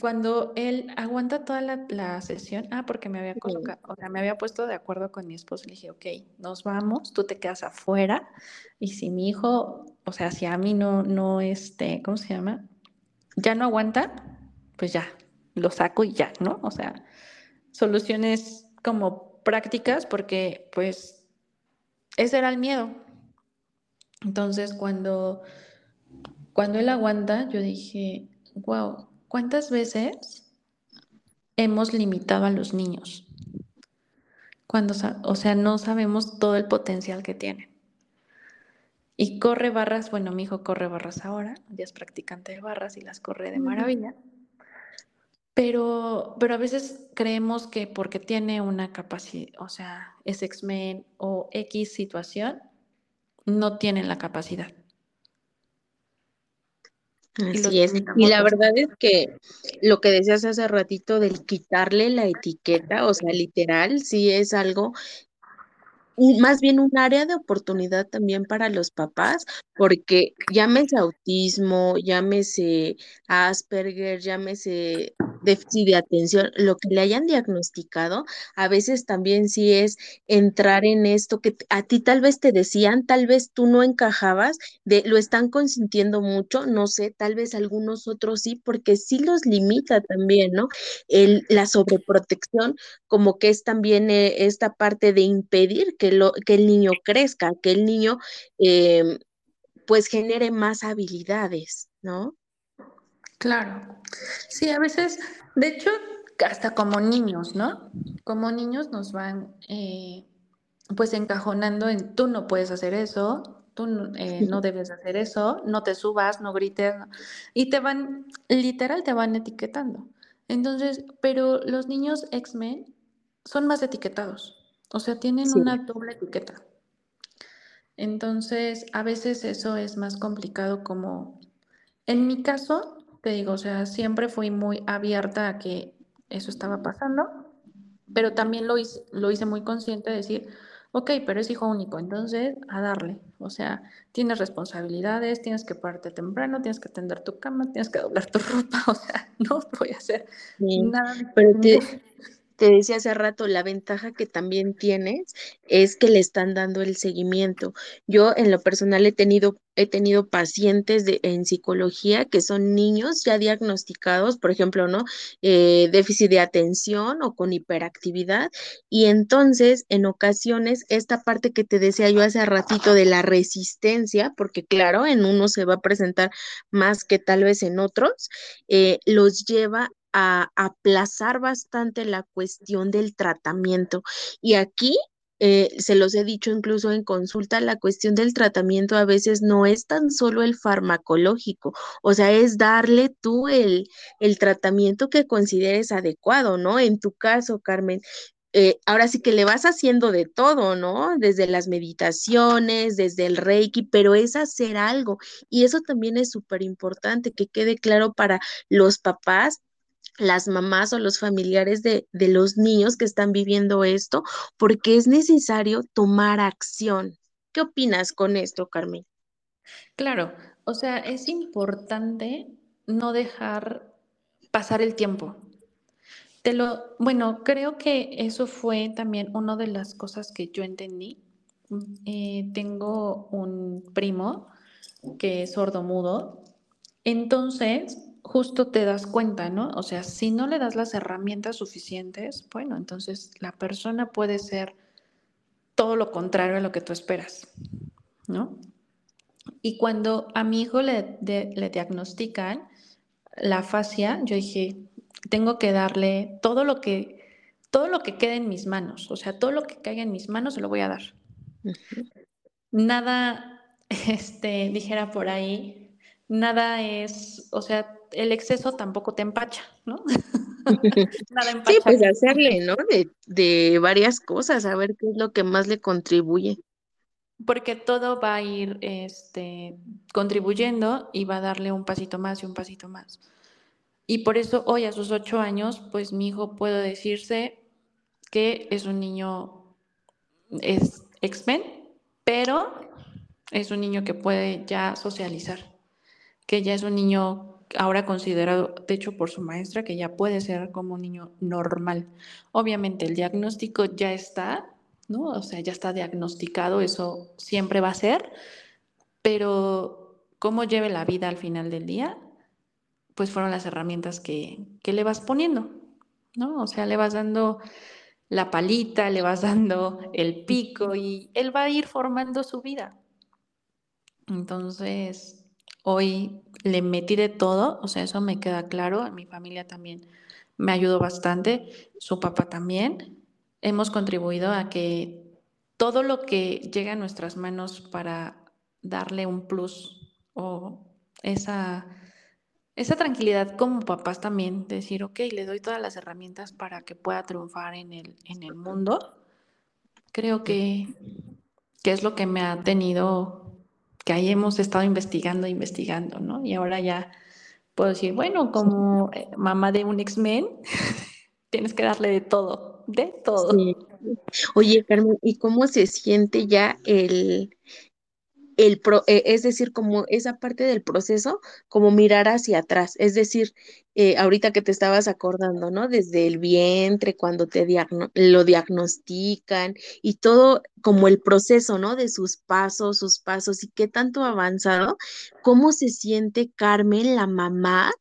B: cuando él aguanta toda la, sesión, ah, porque me había colocado, o sea, me había puesto de acuerdo con mi esposo, le dije, ok, nos vamos, tú te quedas afuera, y si mi hijo, o sea, si a mí no, no, este, ¿cómo se llama? Ya no aguanta, pues ya, lo saco y ya, ¿no? O sea, soluciones como prácticas, porque pues ese era el miedo. Entonces, cuando, cuando él aguanta, yo dije, wow, ¿cuántas veces hemos limitado a los niños? Cuando, o sea, no sabemos todo el potencial que tienen. Y corre barras, bueno, mi hijo corre barras ahora, ya es practicante de barras y las corre de maravilla. Pero, pero a veces creemos que porque tiene una capacidad, o sea, es X-Men o X situación, no tienen la capacidad.
A: Así es. Y la verdad es que lo que decías hace ratito del quitarle la etiqueta, o sea, literal, sí es algo más bien un área de oportunidad también para los papás, porque llámese autismo, llámese Asperger, llámese déficit de atención, lo que le hayan diagnosticado, a veces también sí es entrar en esto que a ti tal vez te decían, tal vez tú no encajabas, de lo están consintiendo mucho, no sé, tal vez algunos otros sí, porque sí los limita también, ¿no? El, la sobreprotección, como que es también eh, esta parte de impedir que, lo, que el niño crezca, que el niño em, pues genere más habilidades, ¿no?
B: Claro. Sí, a veces, de hecho, hasta como niños, ¿no? Como niños nos van eh, pues encajonando en tú no puedes hacer eso, tú eh, no debes hacer eso, no te subas, no grites, y te van, literal, te van etiquetando. Entonces, pero los niños X-Men son más etiquetados, o sea, tienen una doble etiqueta. Entonces, a veces eso es más complicado como, en mi caso, te digo, o sea, siempre fui muy abierta a que eso estaba pasando, pero también lo hice, lo hice muy consciente de decir, ok, pero es hijo único, entonces a darle. O sea, tienes responsabilidades, tienes que pararte temprano, tienes que atender tu cama, tienes que doblar tu ropa, o sea, no voy a hacer nada.
A: Pero te decía hace rato, la ventaja que también tienes es que le están dando el seguimiento. Yo en lo personal he tenido, he tenido pacientes de, en psicología que son niños ya diagnosticados, por ejemplo, ¿no? Eh, déficit de atención o con hiperactividad. Y entonces, en ocasiones, esta parte que te decía yo hace ratito de la resistencia, porque claro, en uno se va a presentar más que tal vez en otros, eh, los lleva a aplazar bastante la cuestión del tratamiento. Y aquí eh, se los he dicho incluso en consulta, la cuestión del tratamiento a veces no es tan solo el farmacológico, o sea, es darle tú el, el tratamiento que consideres adecuado, ¿no? En tu caso, Carmen, eh, ahora sí que le vas haciendo de todo, ¿no? Desde las meditaciones, desde el reiki, pero es hacer algo. Y eso también es súper importante, que quede claro para los papás las mamás o los familiares de, los niños que están viviendo esto, porque es necesario tomar acción. ¿Qué opinas con esto, Carmen?
B: Claro, o sea, es importante no dejar pasar el tiempo. Te lo, bueno, creo que eso fue también una de las cosas que yo entendí. Eh, tengo un primo que es sordomudo, entonces justo te das cuenta, ¿no? O sea, si no le das las herramientas suficientes, bueno, entonces la persona puede ser todo lo contrario a lo que tú esperas, ¿no? Y cuando a mi hijo le, le diagnostican la fascia, yo dije, tengo que darle todo lo que todo lo que quede en mis manos, o sea, todo lo que caiga en mis manos se lo voy a dar. Nada, este, dijera por ahí, nada es, o sea, el exceso tampoco te empacha, ¿no?
A: Nada empacha. Sí, pues hacerle, ¿no? De, de varias cosas, a ver qué es lo que más le contribuye.
B: Porque todo va a ir este, contribuyendo y va a darle un pasito más y un pasito más. Y por eso hoy a sus ocho años, pues mi hijo puede decirse que es un niño, es X-Men, pero es un niño que puede ya socializar, que ya es un niño ahora considerado, de hecho, por su maestra, que ya puede ser como un niño normal. Obviamente el diagnóstico ya está, ¿no? O sea, ya está diagnosticado, eso siempre va a ser, pero cómo lleve la vida al final del día, pues fueron las herramientas que, que le vas poniendo, ¿no? O sea, le vas dando la palita, le vas dando el pico y él va a ir formando su vida. Entonces, hoy le metí de todo, o sea, eso me queda claro, mi familia también me ayudó bastante, su papá también. Hemos contribuido a que todo lo que llega a nuestras manos para darle un plus o esa, esa tranquilidad como papás también, decir, ok, le doy todas las herramientas para que pueda triunfar en el, en el mundo, creo que, que es lo que me ha tenido, que ahí hemos estado investigando, investigando, ¿no? Y ahora ya puedo decir, bueno, como eh, mamá de un X-Men, tienes que darle de todo, de todo.
A: Oye, Carmen, ¿y cómo se siente ya el, el pro, eh, es decir, como esa parte del proceso, como mirar hacia atrás, es decir, eh, ahorita que te estabas acordando, ¿no? Desde el vientre, cuando te lo diagnostican y todo como el proceso, ¿no? De sus pasos, sus pasos y qué tanto avanzado, ¿cómo se siente Carmen, la mamá,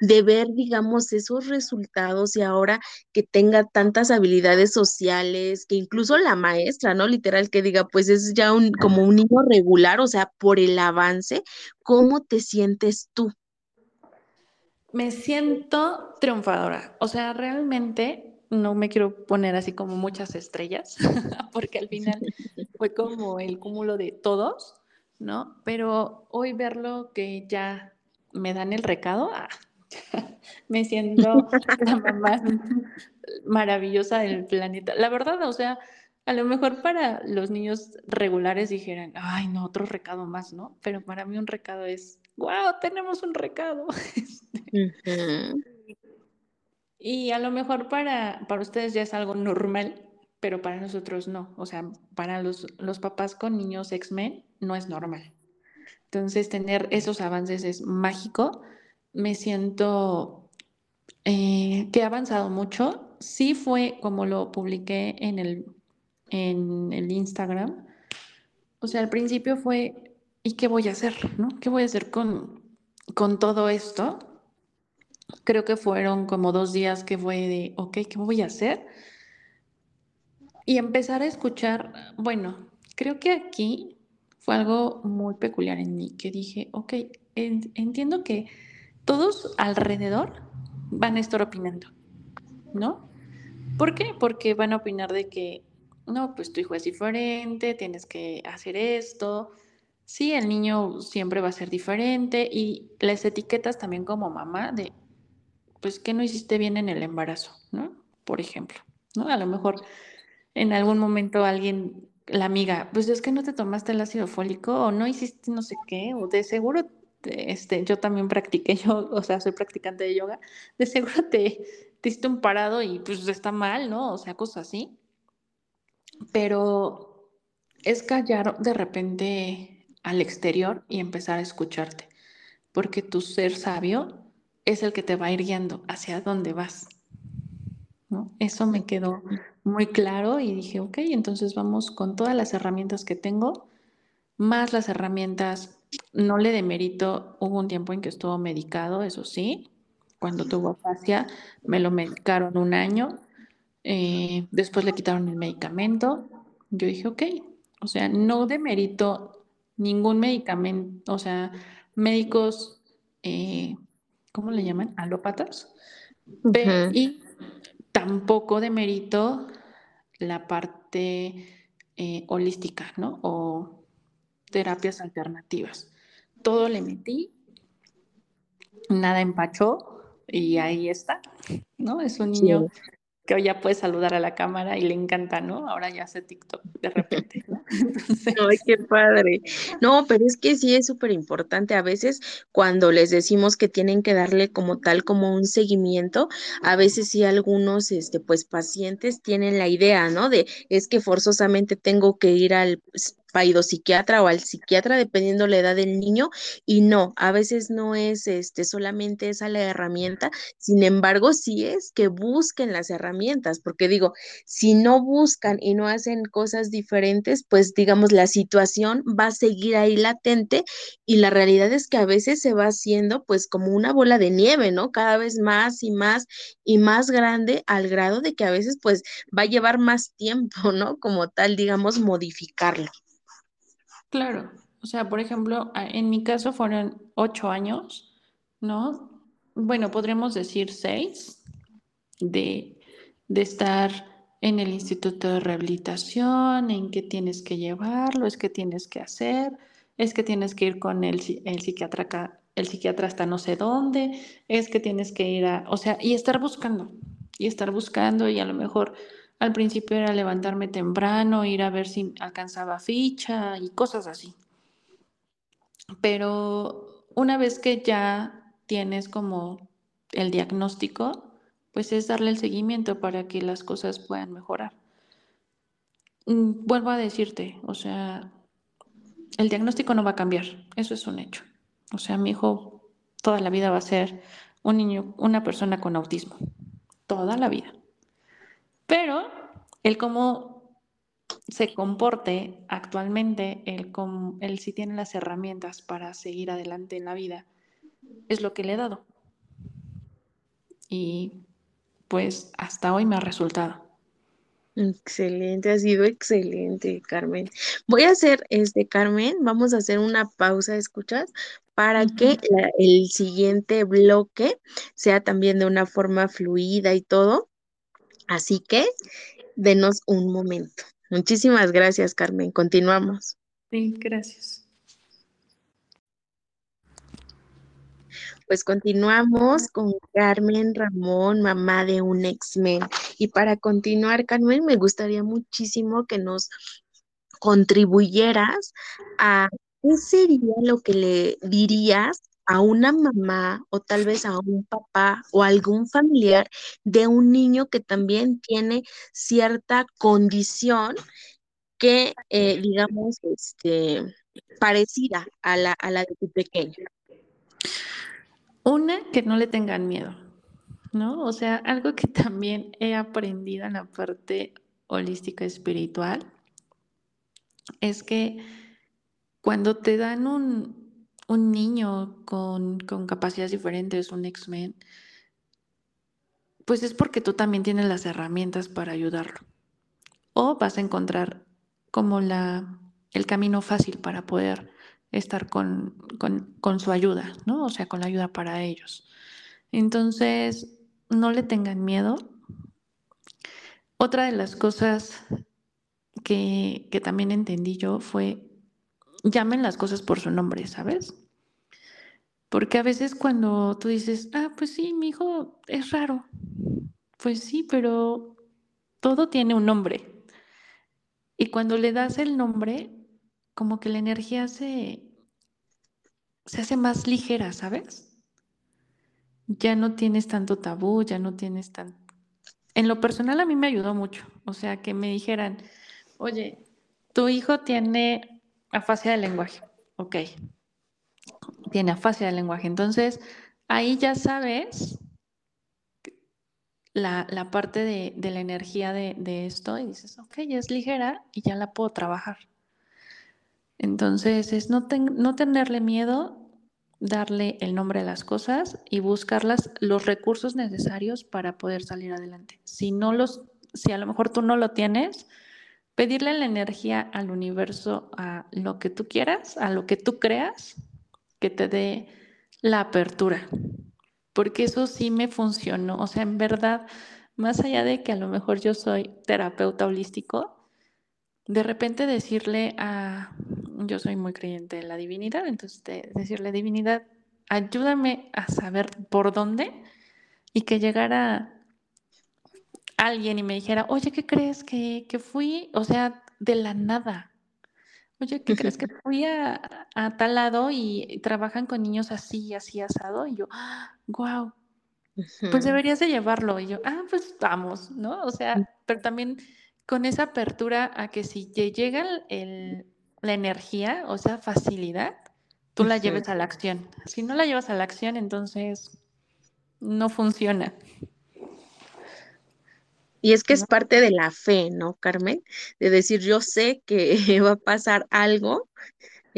A: de ver, digamos, esos resultados y ahora que tenga tantas habilidades sociales, que incluso la maestra, ¿no? Literal, que diga, pues es ya un, como un niño regular, o sea, por el avance, ¿cómo te sientes tú?
B: Me siento triunfadora. O sea, realmente no me quiero poner así como muchas estrellas, porque al final fue como el cúmulo de todos, ¿no? Pero hoy verlo que ya me dan el recado, ah, me siento la mamá maravillosa del planeta. La verdad, o sea, a lo mejor para los niños regulares dijeran, ay, no, otro recado más, ¿no? Pero para mí un recado es, wow, tenemos un recado. Y a lo mejor para, para ustedes ya es algo normal, pero para nosotros no. O sea, para los, los papás con niños X-Men no es normal. Entonces, tener esos avances es mágico. Me siento eh, que he avanzado mucho. Sí fue como lo publiqué en el, en el Instagram. O sea, al principio fue, ¿y qué voy a hacer? ¿no? ¿Qué voy a hacer con, con todo esto? creo que fueron como dos días que fue de, ok, ¿qué voy a hacer? Y empezar a escuchar, bueno, creo que aquí fue algo muy peculiar en mí, que dije, ok, entiendo que todos alrededor van a estar opinando, ¿no? ¿Por qué? Porque van a opinar de que, no, pues tu hijo es diferente, tienes que hacer esto. Sí, el niño siempre va a ser diferente y las etiquetas también como mamá de, pues, ¿qué no hiciste bien en el embarazo? ¿No? Por ejemplo, ¿no? A lo mejor en algún momento alguien, la amiga, pues es que no te tomaste el ácido fólico o no hiciste no sé qué, o de seguro, este, yo también practiqué, yo, o sea, soy practicante de yoga, de seguro te, te hiciste un parado y pues está mal, ¿no? O sea, cosas así. Pero es callar de repente al exterior y empezar a escucharte, porque tu ser sabio es el que te va a ir guiando hacia dónde vas. ¿no? Eso me quedó muy claro y dije, ok, entonces vamos con todas las herramientas que tengo, más las herramientas, no le demerito, hubo un tiempo en que estuvo medicado, eso sí, cuando tuvo afasia, me lo medicaron un año, eh, después le quitaron el medicamento, yo dije, ok, o sea, no demerito ningún medicamento, o sea, médicos eh, ¿cómo le llaman? Alópatas. Y tampoco demerito la parte eh, holística, ¿no? O terapias alternativas. Todo le metí, nada empachó y ahí está, ¿no? Es un niño que hoy ya puede saludar a la cámara y le encanta, ¿no? Ahora ya hace TikTok de repente, ¿no?
A: Ay, qué padre. No, pero es que sí es súper importante. A veces cuando les decimos que tienen que darle como tal, como un seguimiento, a veces sí algunos, este, pues pacientes tienen la idea, ¿no? De es que forzosamente tengo que ir al psiquiatra o al psiquiatra dependiendo la edad del niño y no, a veces no es este solamente esa la herramienta, sin embargo, sí es que busquen las herramientas, porque digo, si no buscan y no hacen cosas diferentes, pues digamos la situación va a seguir ahí latente y la realidad es que a veces se va haciendo pues como una bola de nieve, ¿no? Cada vez más y más y más grande al grado de que a veces pues va a llevar más tiempo, ¿no? Como tal, digamos, modificarlo.
B: Claro, o sea, por ejemplo, en mi caso fueron ocho años, ¿no? Bueno, podríamos decir seis de, de estar en el instituto de rehabilitación, en qué tienes que llevarlo, es que tienes que hacer, es que tienes que ir con el, el psiquiatra el psiquiatra hasta no sé dónde, es que tienes que ir a, o sea, y estar buscando, y estar buscando, y a lo mejor al principio era levantarme temprano, ir a ver si alcanzaba ficha y cosas así. Pero una vez que ya tienes como el diagnóstico, pues es darle el seguimiento para que las cosas puedan mejorar. Mm, vuelvo a decirte, o sea, el diagnóstico no va a cambiar, eso es un hecho. O sea, mi hijo toda la vida va a ser un niño, una persona con autismo, toda la vida. Pero el cómo se comporte actualmente, el, el si tiene las herramientas para seguir adelante en la vida, es lo que le he dado. Y pues hasta hoy me ha resultado.
A: Excelente, ha sido excelente, Carmen. Voy a hacer, este, Carmen, vamos a hacer una pausa, ¿escuchas? Para que el siguiente bloque sea también de una forma fluida y todo. Así que denos un momento. Muchísimas gracias, Carmen. Continuamos.
B: Sí, gracias.
A: Pues continuamos con Carmen Ramón, mamá de un X-Men. Y para continuar, Carmen, me gustaría muchísimo que nos contribuyeras a qué sería lo que le dirías a una mamá o tal vez a un papá o algún familiar de un niño que también tiene cierta condición que, eh, digamos, este, parecida a la, a la de tu pequeño.
B: Una, que no le tengan miedo, ¿no? O sea, algo que también he aprendido en la parte holística espiritual es que cuando te dan un, un niño con, capacidades diferentes, un X-Men, pues es porque tú también tienes las herramientas para ayudarlo. O vas a encontrar como la, el camino fácil para poder estar con, con, su ayuda, ¿no? O sea, con la ayuda para ellos. Entonces, no le tengan miedo. Otra de las cosas que, que también entendí yo fue llamen las cosas por su nombre, ¿sabes? Porque a veces cuando tú dices, ah, pues sí, mi hijo es raro, pues sí, pero todo tiene un nombre. Y cuando le das el nombre, como que la energía se, se hace más ligera, ¿sabes? Ya no tienes tanto tabú, ya no tienes tan... En lo personal a mí me ayudó mucho, o sea, que me dijeran, oye, tu hijo tiene afasia del lenguaje. Ok. Tiene afasia del lenguaje. Entonces, ahí ya sabes la, parte de, la energía de, esto y dices, ok, ya es ligera y ya la puedo trabajar. Entonces, es no, no tenerle miedo, darle el nombre a las cosas y buscarlas, los recursos necesarios para poder salir adelante. Si no los, si a lo mejor tú no lo tienes, pedirle la energía al universo, a lo que tú quieras, a lo que tú creas, que te dé la apertura. Porque eso sí me funcionó. O sea, en verdad, más allá de que a lo mejor yo soy terapeuta holístico, de repente decirle a, yo soy muy creyente en la divinidad, entonces decirle, divinidad, ayúdame a saber por dónde y que llegara alguien y me dijera, oye, ¿qué crees que, fui? O sea, de la nada. Oye, ¿qué crees que fui a, tal lado y trabajan con niños así, así asado? Y yo, wow, pues deberías de llevarlo. Y yo, ah, pues vamos, ¿no? O sea, pero también con esa apertura a que si llega el, la energía, o sea, facilidad, tú la lleves a la acción. Si no la llevas a la acción, entonces no funciona.
A: Y es que es parte de la fe, ¿no, Carmen? De decir, yo sé que va a pasar algo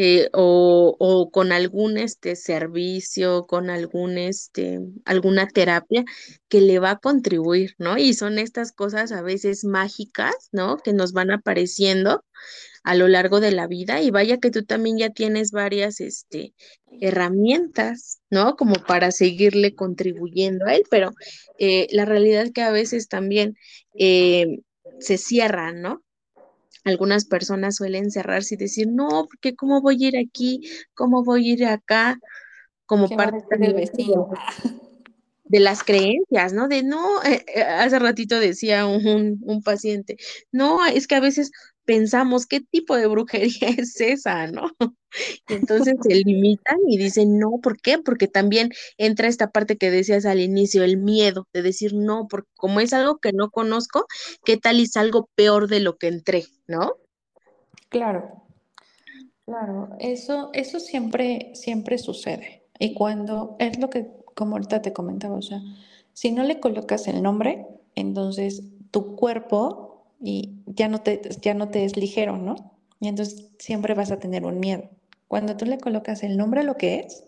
A: eh, o, o, con algún este servicio, con algún este, alguna terapia que le va a contribuir, ¿no? Y son estas cosas a veces mágicas, ¿no? Que nos van apareciendo a lo largo de la vida y vaya que tú también ya tienes varias este, herramientas, ¿no? Como para seguirle contribuyendo a él, pero eh, la realidad es que a veces también eh, se cierran, ¿no? Algunas personas suelen cerrarse y decir, no, porque cómo voy a ir aquí, cómo voy a ir acá, como parte
B: del vecino.
A: De, las creencias, ¿no? De no, eh, hace ratito decía un, un, paciente, no, es que a veces pensamos qué tipo de brujería es esa, ¿no? Entonces se limitan y dicen, no, ¿por qué? Porque también entra esta parte que decías al inicio, el miedo de decir, no, porque como es algo que no conozco, ¿qué tal y algo peor de lo que entré, ¿no?
B: Claro, claro, eso, eso siempre, siempre sucede. Y cuando es lo que, como ahorita te comentaba, o sea, si no le colocas el nombre, entonces tu cuerpo y ya no te, ya no te es ligero, ¿no? Y entonces siempre vas a tener un miedo. Cuando tú le colocas el nombre a lo que es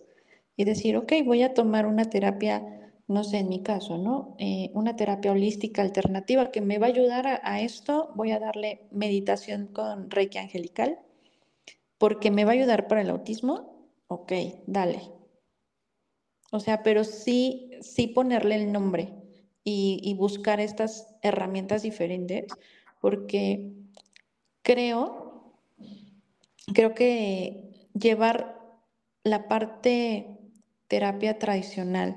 B: y decir, ok, voy a tomar una terapia, no sé, en mi caso, ¿no? Eh, una terapia holística alternativa que me va a ayudar a, a esto, voy a darle meditación con Reiki Angelical, porque me va a ayudar para el autismo, ok, dale. O sea, pero sí, sí ponerle el nombre y, y buscar estas herramientas diferentes porque creo, creo que llevar la parte terapia tradicional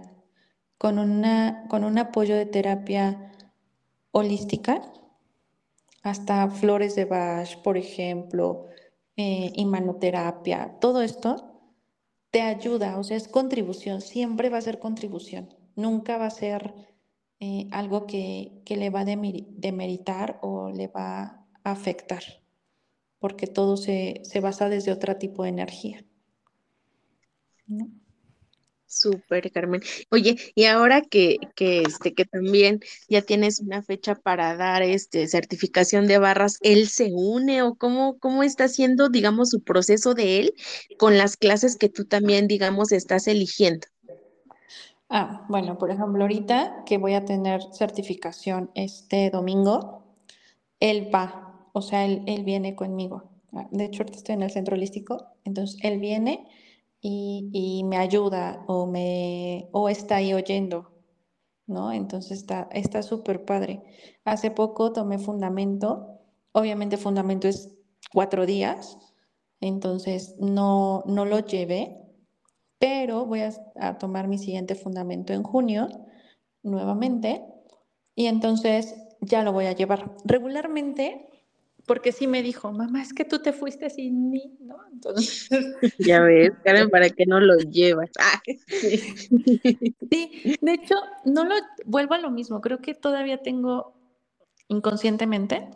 B: con, una, con un apoyo de terapia holística, hasta flores de Bach, por ejemplo, eh, imanoterapia, todo esto te ayuda, o sea, es contribución, siempre va a ser contribución, nunca va a ser eh, algo que, le va a demeritar o le va a afectar, porque todo se, basa desde otro tipo de energía.
A: Súper, Carmen. Oye, y ahora que, que, este, que también ya tienes una fecha para dar este certificación de barras, ¿él se une o cómo, cómo está haciendo, digamos, su proceso de él con las clases que tú también, digamos, estás eligiendo?
B: Ah, bueno, por ejemplo, ahorita que voy a tener certificación este domingo, él va, o sea, él, viene conmigo. Ah, de hecho, ahorita estoy en el centro holístico, entonces él viene y, me ayuda o, me, o está ahí oyendo, ¿no? Entonces está súper padre. Hace poco tomé fundamento, obviamente fundamento es cuatro días, entonces no, no lo llevé, pero voy a, tomar mi siguiente fundamento en junio nuevamente y entonces ya lo voy a llevar regularmente porque sí me dijo, mamá, es que tú te fuiste sin mí, ¿no? Entonces...
A: Ya ves, Karen, ¿para qué no lo llevas?
B: sí. de hecho, no lo vuelvo a lo mismo, creo que todavía tengo inconscientemente,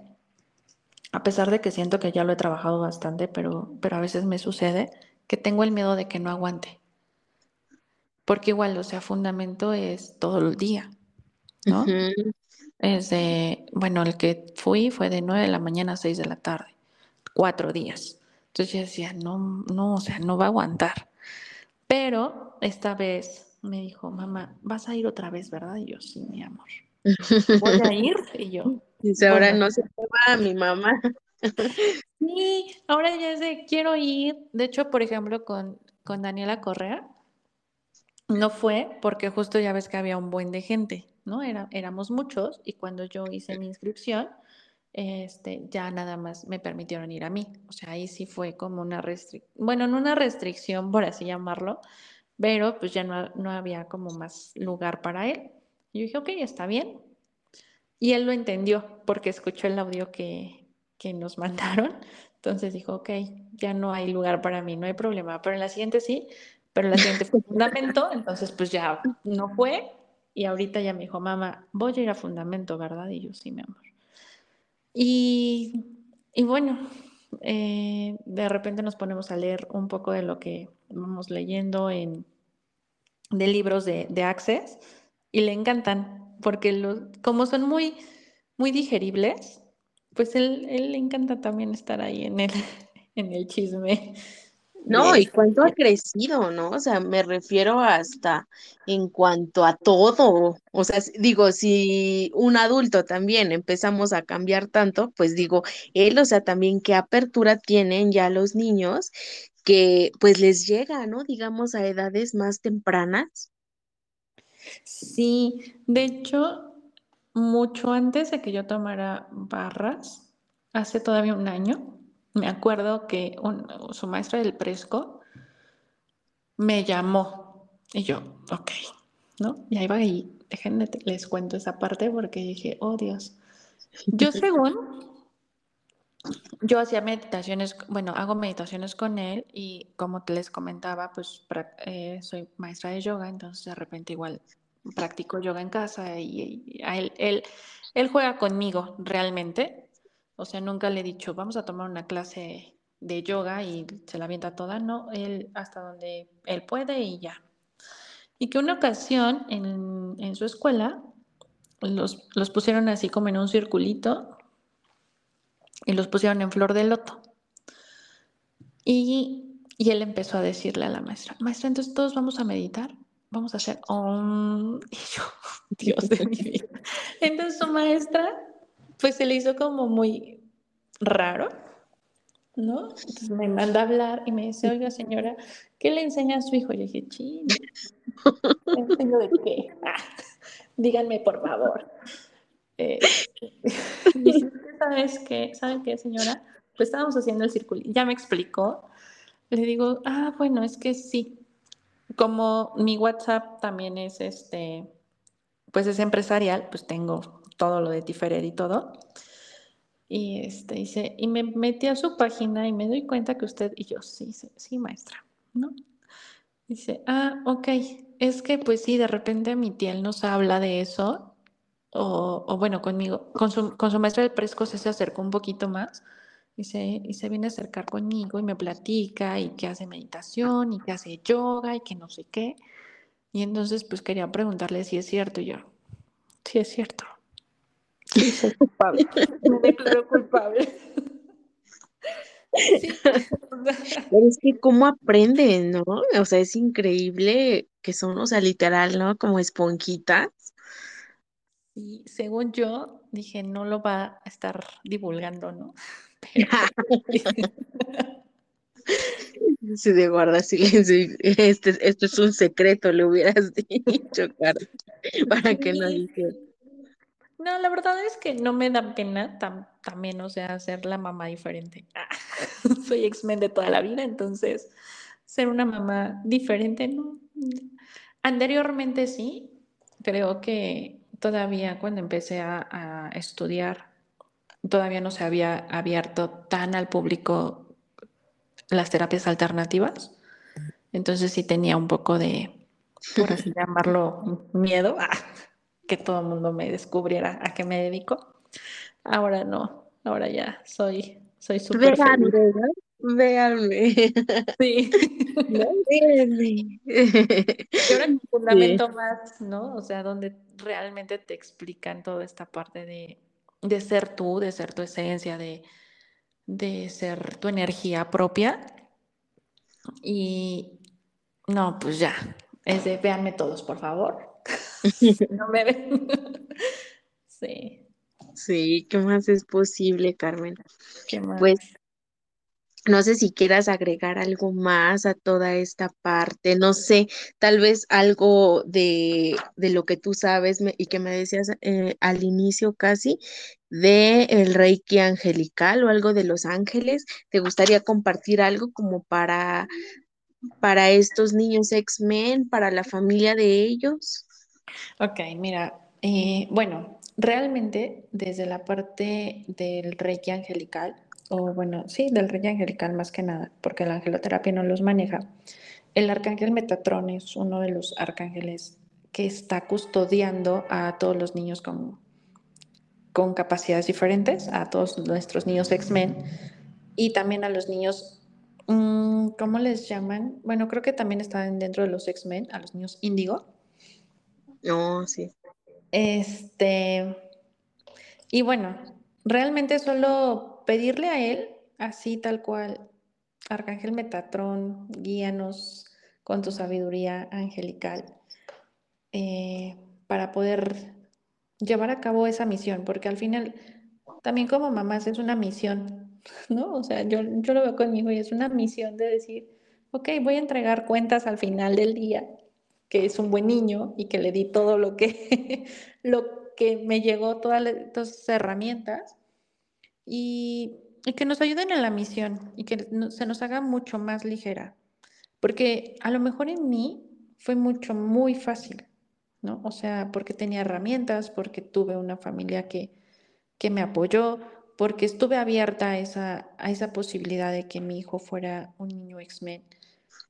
B: a pesar de que siento que ya lo he trabajado bastante, pero, pero a veces me sucede que tengo el miedo de que no aguante porque igual, o sea, fundamento es todo el día, ¿no? Es de, bueno, el que fui fue de 9 de la mañana a 6 de la tarde, cuatro días. Entonces yo decía, no, no, o sea, no va a aguantar. Pero esta vez me dijo, mamá, vas a ir otra vez, ¿verdad? Y yo, sí, mi amor. Voy a ir. Y yo.
A: Dice, ahora no se va mi mamá.
B: Sí, ahora ya es de, quiero ir. De hecho, por ejemplo, con, con Daniela Correa, no fue porque justo ya ves que había un buen de gente, ¿no? Era, éramos muchos y cuando yo hice mi inscripción, este, ya nada más me permitieron ir a mí. O sea, ahí sí fue como una restricción, bueno, no una restricción, por así llamarlo, pero pues ya no, no había como más lugar para él. Yo dije, ok, está bien. Y él lo entendió porque escuchó el audio que, que nos mandaron. Entonces dijo, ok, ya no hay lugar para mí, no hay problema, pero en la siguiente sí, pero la siguiente fue fundamento, entonces pues ya no fue. Y ahorita ya me dijo, mamá, voy a ir a fundamento, ¿verdad? Y yo, sí, mi amor. Y, y bueno, eh, de repente nos ponemos a leer un poco de lo que vamos leyendo en, de libros de, de Access y le encantan, porque los, como son muy, muy digeribles, pues él, él le encanta también estar ahí en el, en el chisme.
A: No, y cuánto ha crecido, ¿no? O sea, me refiero hasta en cuanto a todo. O sea, digo, si un adulto también empezamos a cambiar tanto, pues digo, él, o sea, también qué apertura tienen ya los niños que pues les llega, ¿no? Digamos, a edades más tempranas.
B: Sí, de hecho, mucho antes de que yo tomara barras, hace todavía un año, me acuerdo que su maestra del Presco me llamó y yo, ok, ¿no? Y ahí va y déjenme, les cuento esa parte porque dije, oh Dios. Yo según, yo hacía meditaciones, bueno, hago meditaciones con él y como te les comentaba, pues eh, soy maestra de yoga, entonces de repente igual practico yoga en casa y, él, él, él juega conmigo realmente, o sea, nunca le he dicho, vamos a tomar una clase de yoga y se la avienta toda. No, él hasta donde él puede y ya. Y que una ocasión en, su escuela los, los, pusieron así como en un circulito y los pusieron en flor de loto. Y, y él empezó a decirle a la maestra, maestra, entonces todos vamos a meditar, vamos a hacer un... Y yo, Dios de mi vida. Entonces su maestra pues se le hizo como muy raro, ¿no? Entonces me manda a hablar y me dice, oiga señora, ¿qué le enseña a su hijo? Yo dije, chino, ¿le enseño de qué? Ah, díganme por favor. Eh, dice, ¿sabes qué? ¿Saben qué, señora? Pues estábamos haciendo el círculo, ya me explicó. Le digo, ah, bueno, es que sí. Como mi WhatsApp también es este, pues es empresarial, pues tengo todo lo de Tiferet y todo. Y este dice, y me metí a su página y me doy cuenta que usted, y yo, sí, sí, maestra, ¿no? Dice, ah, ok, es que pues sí, de repente mi tía nos habla de eso, o, bueno, conmigo, con su, con su maestra del presco se acercó un poquito más, y se, y se viene a acercar conmigo y me platica y que hace meditación y que hace yoga y que no sé qué. Y entonces pues quería preguntarle si es cierto y yo, sí es cierto. Sí, soy culpable. Me declaro culpable.
A: Pero es que cómo aprenden, ¿no? O sea, es increíble que son, o sea, literal, ¿no? Como esponjitas.
B: Y según yo, dije, no lo va a estar divulgando, ¿no?
A: Si de guarda silencio, este, esto es un secreto, le hubieras dicho, cara, para que no dijera.
B: No, la verdad es que no me da pena también, o sea, ser la mamá diferente. Ah, soy X-Men de toda la vida, entonces ser una mamá diferente, ¿no? Anteriormente sí, creo que todavía cuando empecé a, a estudiar, todavía no se había abierto tan al público las terapias alternativas. Entonces sí tenía un poco de, por así llamarlo, miedo. Ah, que todo el mundo me descubriera a qué me dedico. Ahora no, ahora ya soy soy súper
A: Véanme, véanme.
B: Sí. No, véanme. Y ahora un fundamento más, ¿no? O sea, donde realmente te explican toda esta parte de, de ser tú, de ser tu esencia, de, de ser tu energía propia. Y no, pues ya, es de véanme todos, por favor. no me ven. sí.
A: Sí, ¿qué más es posible, Carmen? ¿Qué más? Pues no sé si quieras agregar algo más a toda esta parte, no sé, tal vez algo de, de lo que tú sabes y que me decías eh, al inicio casi de el Reiki angelical o algo de los ángeles. ¿Te gustaría compartir algo como para, para estos niños X-Men, para la familia de ellos?
B: Ok, mira, eh, bueno, realmente desde la parte del Reiki angelical, o bueno, sí, del Reiki angelical más que nada, porque la angeloterapia no los maneja, el arcángel Metatron es uno de los arcángeles que está custodiando a todos los niños con, con capacidades diferentes, a todos nuestros niños X-Men, y también a los niños, mm, ¿cómo les llaman? Bueno, creo que también están dentro de los X-Men, a los niños índigo.
A: No, oh, sí.
B: Este, y bueno, realmente solo pedirle a él, así tal cual, Arcángel Metatrón, guíanos con tu sabiduría angelical eh, para poder llevar a cabo esa misión, porque al final también como mamás es una misión, ¿no? O sea, yo, yo lo veo conmigo y es una misión de decir, ok, voy a entregar cuentas al final del día, que es un buen niño y que le di todo lo que, lo que me llegó, todas las herramientas, y, y, que nos ayuden en la misión y que se nos haga mucho más ligera. Porque a lo mejor en mí fue mucho, muy fácil, ¿no? O sea, porque tenía herramientas, porque tuve una familia que, que me apoyó, porque estuve abierta a esa, a esa posibilidad de que mi hijo fuera un niño X-Men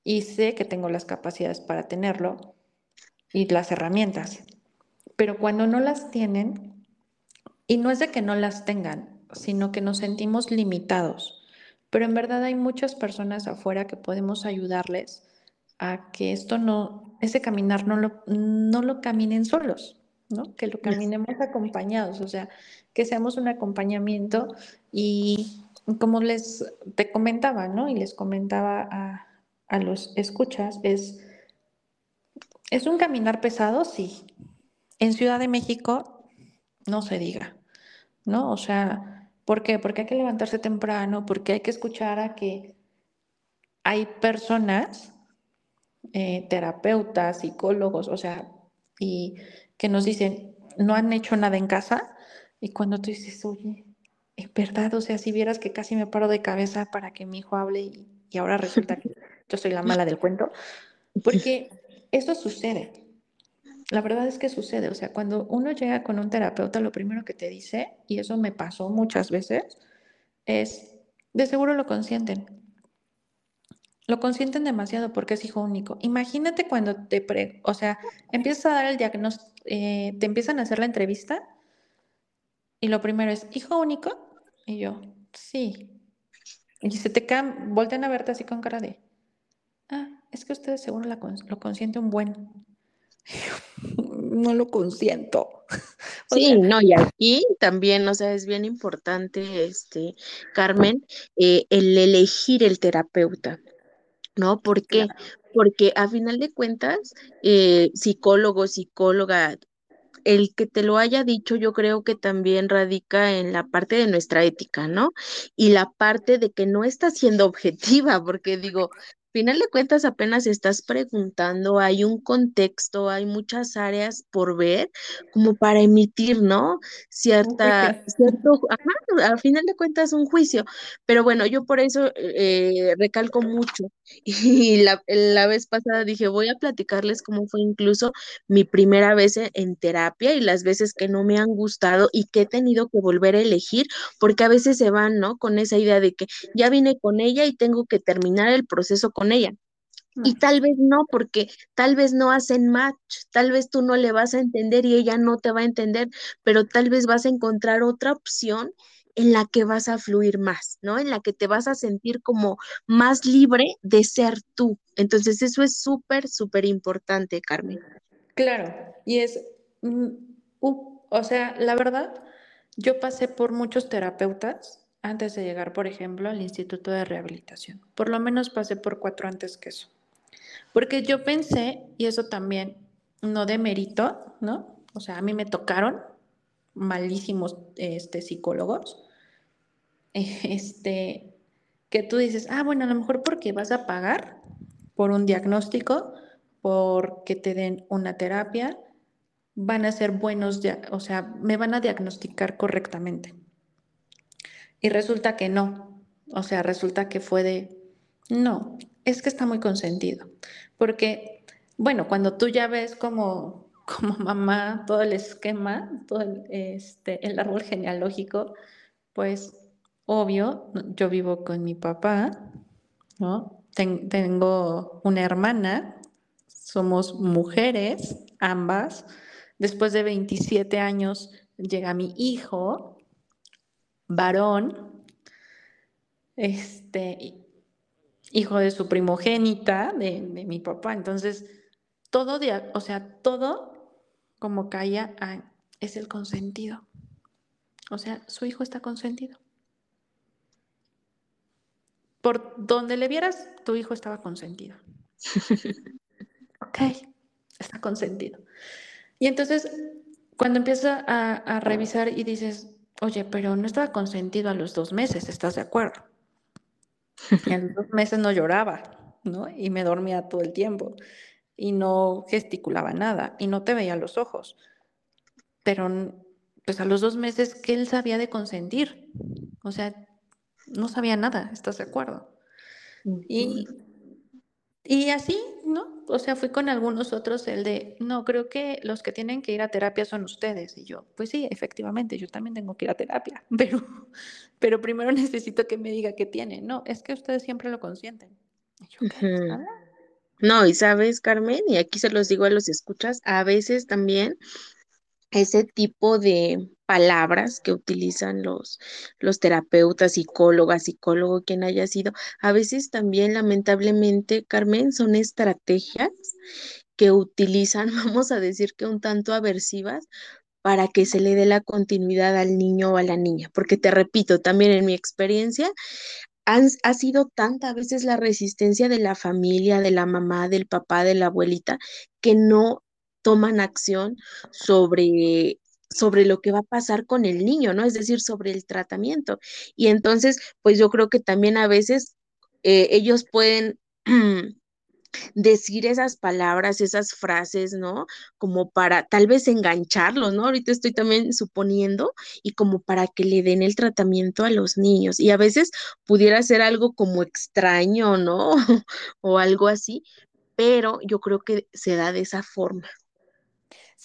B: y sé que tengo las capacidades para tenerlo y las herramientas. Pero cuando no las tienen, y no es de que no las tengan, sino que nos sentimos limitados. Pero en verdad hay muchas personas afuera que podemos ayudarles a que esto no, ese caminar no lo, no lo caminen solos, ¿no? Que lo caminemos acompañados, o sea, que seamos un acompañamiento y como les te comentaba, ¿no? Y les comentaba a, a los escuchas, es, es un caminar pesado, sí. En Ciudad de México, no se diga, ¿no? O sea, ¿por qué? Porque hay que levantarse temprano, porque hay que escuchar a que hay personas eh, terapeutas, psicólogos, o sea, y que nos dicen, no han hecho nada en casa, y cuando tú dices, oye, es verdad, o sea, si vieras que casi me paro de cabeza para que mi hijo hable y, y ahora resulta que yo soy la mala del cuento, porque eso sucede. La verdad es que sucede, o sea, cuando uno llega con un terapeuta, lo primero que te dice, y eso me pasó muchas veces, es, de seguro lo consienten, lo consienten demasiado porque es hijo único. Imagínate cuando te, pre, o sea, empiezas a dar el diagnóstico, eh, te empiezan a hacer la entrevista y lo primero es, ¿hijo único? Y yo, sí. Y se te voltean a verte así con cara de, es que ustedes seguro lo consiente un buen. no lo consiento.
A: sí, no, y aquí también, o sea, es bien importante, este, Carmen, eh, el elegir el terapeuta. ¿no? ¿Por qué? Porque a final de cuentas, eh, psicólogo, psicóloga, el que te lo haya dicho, yo creo que también radica en la parte de nuestra ética, ¿no? Y la parte de que no está siendo objetiva, porque digo, final de cuentas apenas estás preguntando, hay un contexto, hay muchas áreas por ver como para emitir, ¿no? Cierta, cierto, ajá, a final de cuentas un juicio, pero bueno, yo por eso eh, recalco mucho y la, la, vez pasada dije, voy a platicarles cómo fue incluso mi primera vez en, en terapia y las veces que no me han gustado y que he tenido que volver a elegir, porque a veces se van, ¿no? Con esa idea de que ya vine con ella y tengo que terminar el proceso con ella. Y tal vez no, porque tal vez no hacen match, tal vez tú no le vas a entender y ella no te va a entender, pero tal vez vas a encontrar otra opción en la que vas a fluir más, ¿no? En la que te vas a sentir como más libre de ser tú. Entonces eso es súper, súper importante, Carmen.
B: Claro, y es, mm, o sea, la verdad, yo pasé por muchos terapeutas antes de llegar, por ejemplo, al Instituto de Rehabilitación. Por lo menos pasé por cuatro antes que eso. Porque yo pensé, y eso también no de mérito, ¿no? O sea, a mí me tocaron malísimos este, psicólogos, este, que tú dices, ah, bueno, a lo mejor porque vas a pagar por un diagnóstico, porque te den una terapia, van a ser buenos, o sea, me van a diagnosticar correctamente. Y resulta que no. O sea, resulta que fue de, no, es que está muy consentido. Porque, bueno, cuando tú ya ves como, como mamá todo el esquema, todo el, este, el árbol genealógico, pues obvio, yo vivo con mi papá, ¿no? tengo una hermana, somos mujeres, ambas. Después de 27 años llega mi hijo, varón, este, hijo de su primogénita, de, mi papá. Entonces, todo, o sea, todo como caía a, es el consentido. O sea, su hijo está consentido. Por donde le vieras, tu hijo estaba consentido. ok, está consentido. Y entonces, cuando empieza a, a revisar y dices, oye, pero no estaba consentido a los dos meses, ¿estás de acuerdo? A los dos meses no lloraba, ¿no? Y me dormía todo el tiempo y no gesticulaba nada y no te veía los ojos. Pero pues a los dos meses que él sabía de consentir, o sea, no sabía nada, ¿estás de acuerdo? Y, y así. O sea, fui con algunos otros el de, no, creo que los que tienen que ir a terapia son ustedes. Y yo, pues sí, efectivamente, yo también tengo que ir a terapia, pero, pero primero necesito que me diga qué tiene. No, es que ustedes siempre lo consienten.
A: No, y sabes, Carmen, y aquí se los digo a los escuchas, a veces también ese tipo de palabras que utilizan los, los terapeutas, psicólogas, psicólogo, quien haya sido, a veces también lamentablemente, Carmen, son estrategias que utilizan, vamos a decir que un tanto aversivas, para que se le dé la continuidad al niño o a la niña. Porque te repito, también en mi experiencia, ha sido tanta a veces la resistencia de la familia, de la mamá, del papá, de la abuelita, que no toman acción sobre sobre lo que va a pasar con el niño, ¿no? Es decir, sobre el tratamiento. Y entonces, pues yo creo que también a veces eh, ellos pueden decir esas palabras, esas frases, ¿no? Como para tal vez engancharlos, ¿no? Ahorita estoy también suponiendo y como para que le den el tratamiento a los niños. Y a veces pudiera ser algo como extraño, ¿no? o algo así, pero yo creo que se da de esa forma.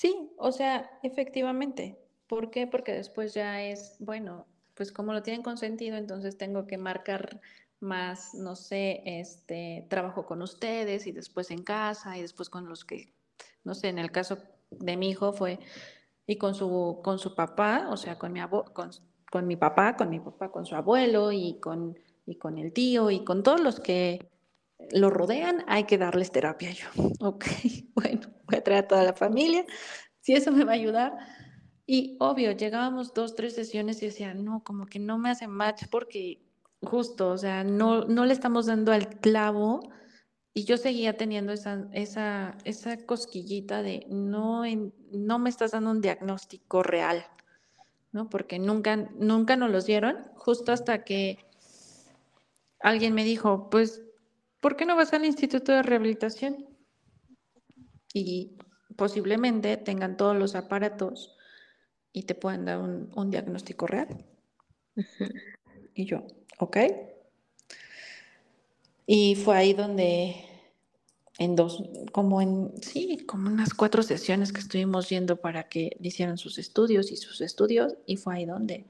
B: Sí, o sea, efectivamente. ¿Por qué? Porque después ya es, bueno, pues como lo tienen consentido, entonces tengo que marcar más, no sé, este, trabajo con ustedes y después en casa y después con los que, no sé, en el caso de mi hijo fue, y con su, con su papá, o sea, con mi, con, con mi papá, con mi papá, con su abuelo y con, y con el tío y con todos los que lo rodean, hay que darles terapia. Yo, ok, bueno, voy a traer a toda la familia, si eso me va a ayudar. Y obvio, llegábamos dos, tres sesiones y decía, no, como que no me hace match porque justo, o sea, no, no le estamos dando al clavo. Y yo seguía teniendo esa, esa, esa cosquillita de no, no me estás dando un diagnóstico real, ¿no? Porque nunca, nunca nos los dieron, justo hasta que alguien me dijo, pues ¿por qué no vas al Instituto de Rehabilitación? Y posiblemente tengan todos los aparatos y te puedan dar un, diagnóstico real. Y yo, ok. Y fue ahí donde en dos, como en, sí, como unas cuatro sesiones que estuvimos yendo para que hicieran sus estudios y sus estudios, y fue ahí donde,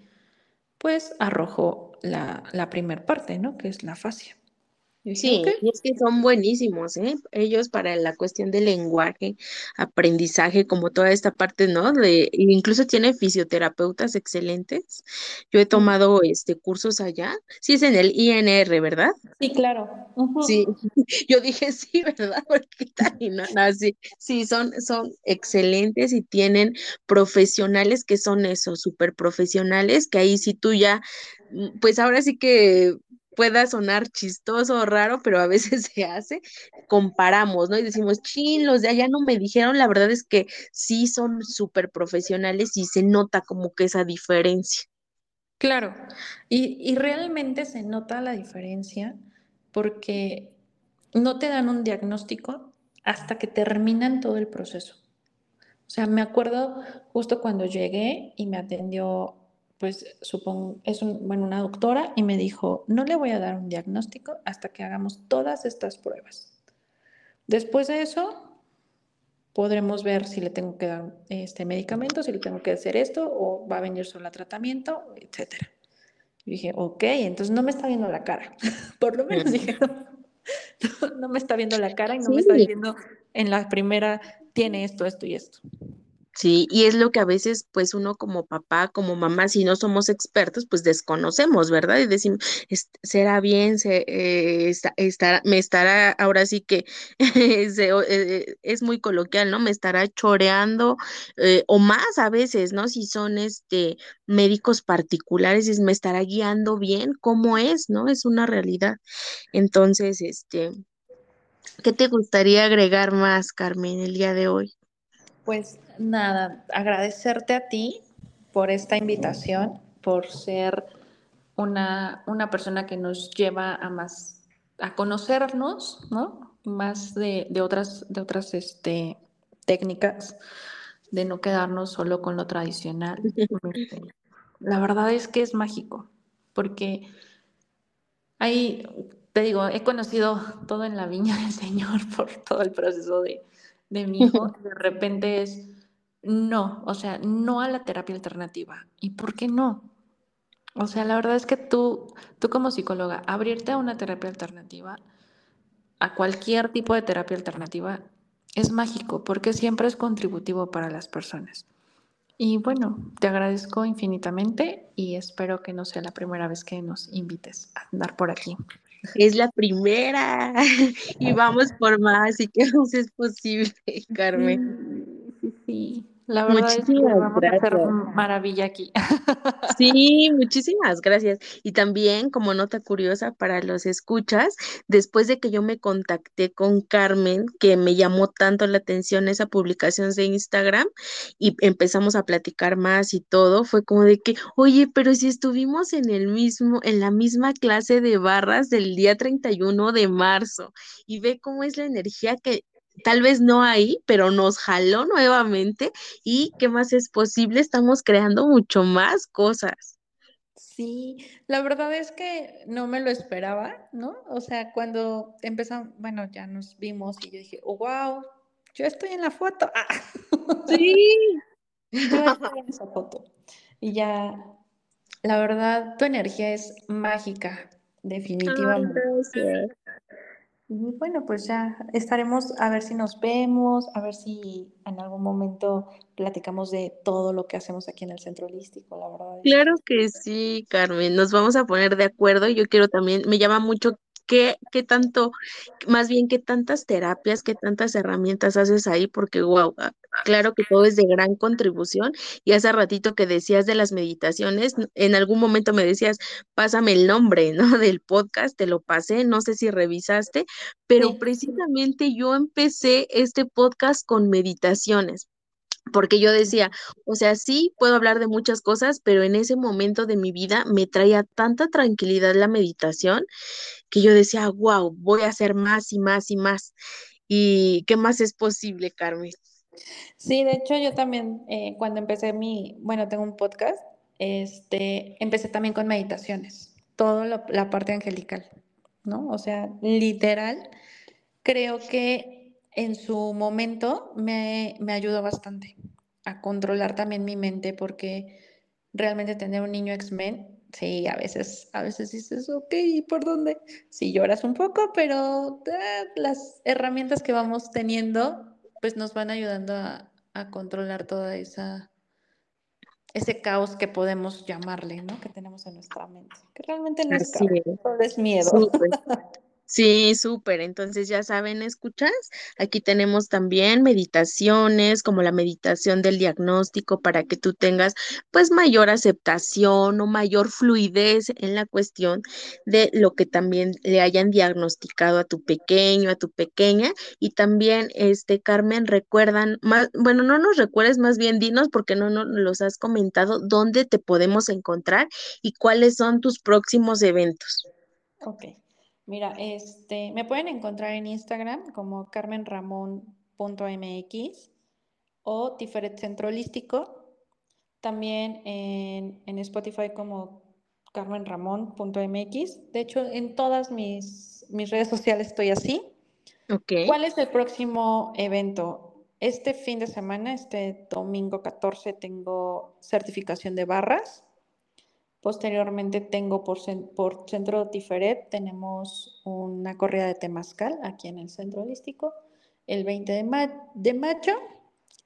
B: pues, arrojó la, la primer parte, ¿no? Que es la fascia.
A: Sí, y es que son buenísimos, ¿eh? Ellos para la cuestión del lenguaje, aprendizaje, como toda esta parte, ¿no? De, incluso tiene fisioterapeutas excelentes. Yo he tomado este cursos allá. Sí, es en el INR, ¿verdad?
B: Sí, claro.
A: Sí, yo dije sí, ¿verdad? Porque tal y no, no, sí, sí, son, son excelentes y tienen profesionales que son eso, súper profesionales, que ahí sí tú ya, mm, pues ahora sí que pueda sonar chistoso o raro, pero a veces se hace, comparamos, ¿no? Y decimos, chin, los de allá no me dijeron, la verdad es que sí son súper profesionales y se nota como que esa diferencia.
B: Claro, y, y realmente se nota la diferencia porque no te dan un diagnóstico hasta que terminan todo el proceso. O sea, me acuerdo justo cuando llegué y me atendió pues supongo, es un, bueno, una doctora y me dijo, no le voy a dar un diagnóstico hasta que hagamos todas estas pruebas. Después de eso, podremos ver si le tengo que dar este medicamento, si le tengo que hacer esto o va a venir solo a tratamiento, etc. Y dije, ok, entonces no me está viendo la cara. Por lo menos dije, no, me está viendo la cara y no me está diciendo en la primera, tiene esto, esto y esto.
A: Sí, y es lo que a veces, pues uno como papá, como mamá, si no somos expertos, pues desconocemos, ¿verdad? Y decimos, "Es- será bien, se, eh, estará- me estará, ahora sí que eh, es muy coloquial, ¿no? Me estará choreando, eh, o más a veces, ¿no? Si son este médicos particulares, es, me estará guiando bien, ¿cómo es, no? Es una realidad. Entonces, este, ¿qué te gustaría agregar más, Carmen, el día de hoy?
B: Pues nada, agradecerte a ti por esta invitación, por ser una, una persona que nos lleva a más, a conocernos, ¿no? Más de, de otras, de otras este, técnicas, de no quedarnos solo con lo tradicional. Este, La verdad es que es mágico, porque Ahí, te digo, he conocido todo en la viña del Señor por todo el proceso de, de mi hijo. De repente es no, o sea, no a la terapia alternativa. ¿Y por qué no? O sea, la verdad es que tú, tú como psicóloga, abrirte a una terapia alternativa, a cualquier tipo de terapia alternativa, es mágico porque siempre es contributivo para las personas. Y bueno, te agradezco infinitamente y espero que no sea la primera vez que nos invites a andar por aquí.
A: Es la primera y vamos por más y que más es posible, Carmen.
B: Sí, sí. La verdad es que
A: Muchísimas
B: vamos a hacer
A: gracias.
B: maravilla aquí.
A: Sí, muchísimas gracias. Y también, como nota curiosa para los escuchas, después de que yo me contacté con Carmen, que me llamó tanto la atención esa publicación de Instagram y empezamos a platicar más y todo, fue como de que, oye, pero si estuvimos en el mismo, en la misma clase de barras del día 31 de marzo y ve cómo es la energía que Tal vez no ahí, pero nos jaló nuevamente ¿Y qué más es posible? Estamos creando mucho más cosas.
B: Sí, la verdad es que no me lo esperaba, ¿no? O sea, cuando empezamos, bueno, ya nos vimos y yo dije, oh, wow, yo estoy en la foto. Ah.
A: Sí.
B: Yo estoy en esa foto. Y ya, la verdad, tu energía es mágica,
A: Ay,
B: definitivamente. Bueno, pues ya estaremos a ver si nos vemos, a ver si en algún momento platicamos de todo lo que hacemos aquí en el centro holístico. La verdad
A: Claro que sí, Carmen. Nos vamos a poner de acuerdo. Yo quiero también, me llama mucho qué, qué tanto, más bien qué tantas terapias, qué tantas herramientas haces ahí, porque wow, claro que todo es de gran contribución. Y hace ratito que decías de las meditaciones, en algún momento me decías, pásame el nombre, ¿no? Del podcast, te lo pasé, no sé si revisaste, pero
B: sí,
A: precisamente yo empecé este podcast con meditaciones. Porque yo decía, o sea, sí puedo hablar de muchas cosas, pero en ese momento de mi vida me traía tanta tranquilidad la meditación que yo decía, wow, voy a hacer más y más y más. ¿Y qué más es posible, Carmen?
B: sí, de hecho yo también eh, cuando empecé mi, bueno, tengo un podcast, este, empecé también con meditaciones, toda la, parte angelical, ¿no? O sea, literal, creo que en su momento me, me ayudó bastante a controlar también mi mente porque realmente tener un niño X-Men, sí, a veces, a veces dices, ok, ¿por dónde? Sí lloras un poco, pero eh, las herramientas que vamos teniendo, pues nos van ayudando a, a controlar toda esa, ese caos que podemos llamarle, ¿no? Que tenemos en nuestra mente, que realmente no es caos,
A: es,
B: solo es miedo.
A: súper. Sí, súper. Entonces ya saben, escuchas, aquí tenemos también meditaciones como la meditación del diagnóstico para que tú tengas pues mayor aceptación o mayor fluidez en la cuestión de lo que también le hayan diagnosticado a tu pequeño, a tu pequeña. Y también, este, Carmen, recuerdan, más, bueno, no nos recuerdes, más bien dinos porque no nos los has comentado, dónde te podemos encontrar y cuáles son tus próximos eventos.
B: Ok. Mira, este, me pueden encontrar en Instagram como carmenramon.mx o Tiferet Centro Holístico. También en, en Spotify como carmenramon.mx. De hecho, en todas mis, mis redes sociales estoy así. ¿Cuál es el próximo evento? Este fin de semana, este domingo 14, tengo certificación de barras. Posteriormente tengo por, por Centro Tiferet, tenemos una corrida de temazcal aquí en el Centro Holístico, el 20 de, ma de mayo.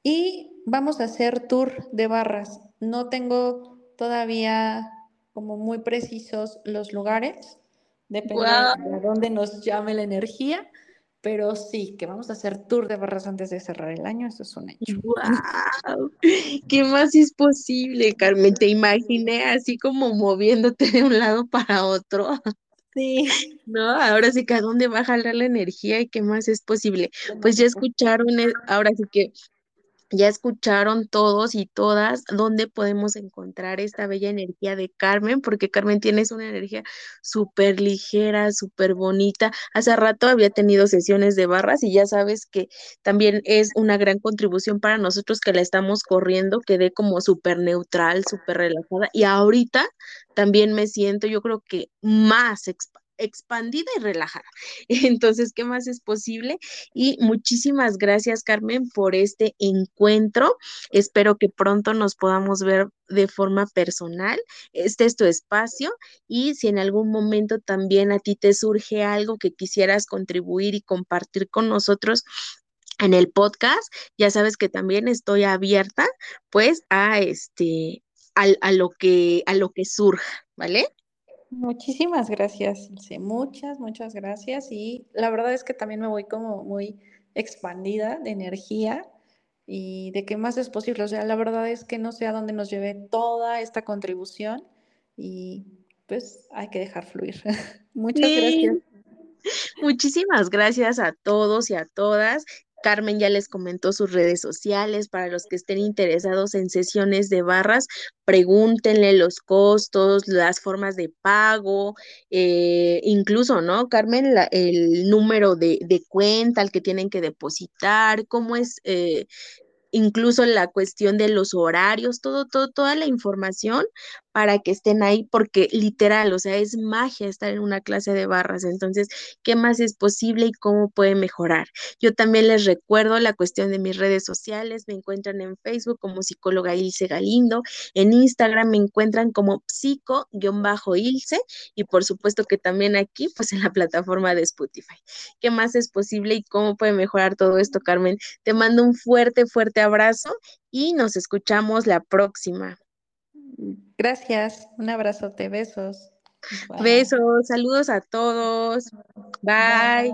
B: Y vamos a hacer tour de barras. No tengo todavía como muy precisos los lugares, depende de dónde nos llame la energía, pero sí, que vamos a hacer tour de barras antes de cerrar el año, eso es un hecho.
A: ¡Wow! ¿Qué más es posible, Carmen? Te imaginé así como moviéndote de un lado para otro.
B: Sí.
A: No, ahora sí que a dónde va a jalar la energía y qué más es posible. Pues ya escucharon, ahora sí que ya escucharon todos y todas dónde podemos encontrar esta bella energía de Carmen, porque Carmen tienes una energía súper ligera, súper bonita. Hace rato había tenido sesiones de barras y ya sabes que también es una gran contribución para nosotros que la estamos corriendo, quedé como súper neutral, súper relajada y ahorita también me siento, yo creo que más expandida y relajada. Entonces, ¿qué más es posible? Y muchísimas gracias, Carmen, por este encuentro. Espero que pronto nos podamos ver de forma personal. Este es tu espacio y si en algún momento también a ti te surge algo que quisieras contribuir y compartir con nosotros, en el podcast, ya sabes que también estoy abierta pues a este a, a lo que a lo que surja, ¿vale?
B: Muchísimas gracias, Muchas, muchas gracias. Y la verdad es que también me voy como muy expandida de energía y de qué más es posible. O sea, la verdad es que no sé a dónde nos lleve toda esta contribución y pues hay que dejar fluir. Muchas gracias.
A: Muchísimas gracias a todos y a todas. Carmen ya les comentó sus redes sociales para los que estén interesados en sesiones de barras, pregúntenle los costos, las formas de pago, eh, incluso, ¿no? Carmen, el número de, de, cuenta al que tienen que depositar, cómo es eh, incluso la cuestión de los horarios, todo, todo, toda la información para que estén ahí, porque literal, o sea, es magia estar en una clase de barras. Entonces, ¿qué más es posible y cómo puede mejorar? Yo también les recuerdo la cuestión de mis redes sociales. Me encuentran en Facebook como psicóloga Ilse Galindo. En Instagram me encuentran como psico-ilse. Y por supuesto que también aquí, pues en la plataforma de Spotify. ¿Qué más es posible y cómo puede mejorar todo esto, Carmen? Te mando un fuerte, fuerte abrazo y nos escuchamos la próxima.
B: Gracias, un abrazote, besos.
A: Besos, saludos a todos. Bye.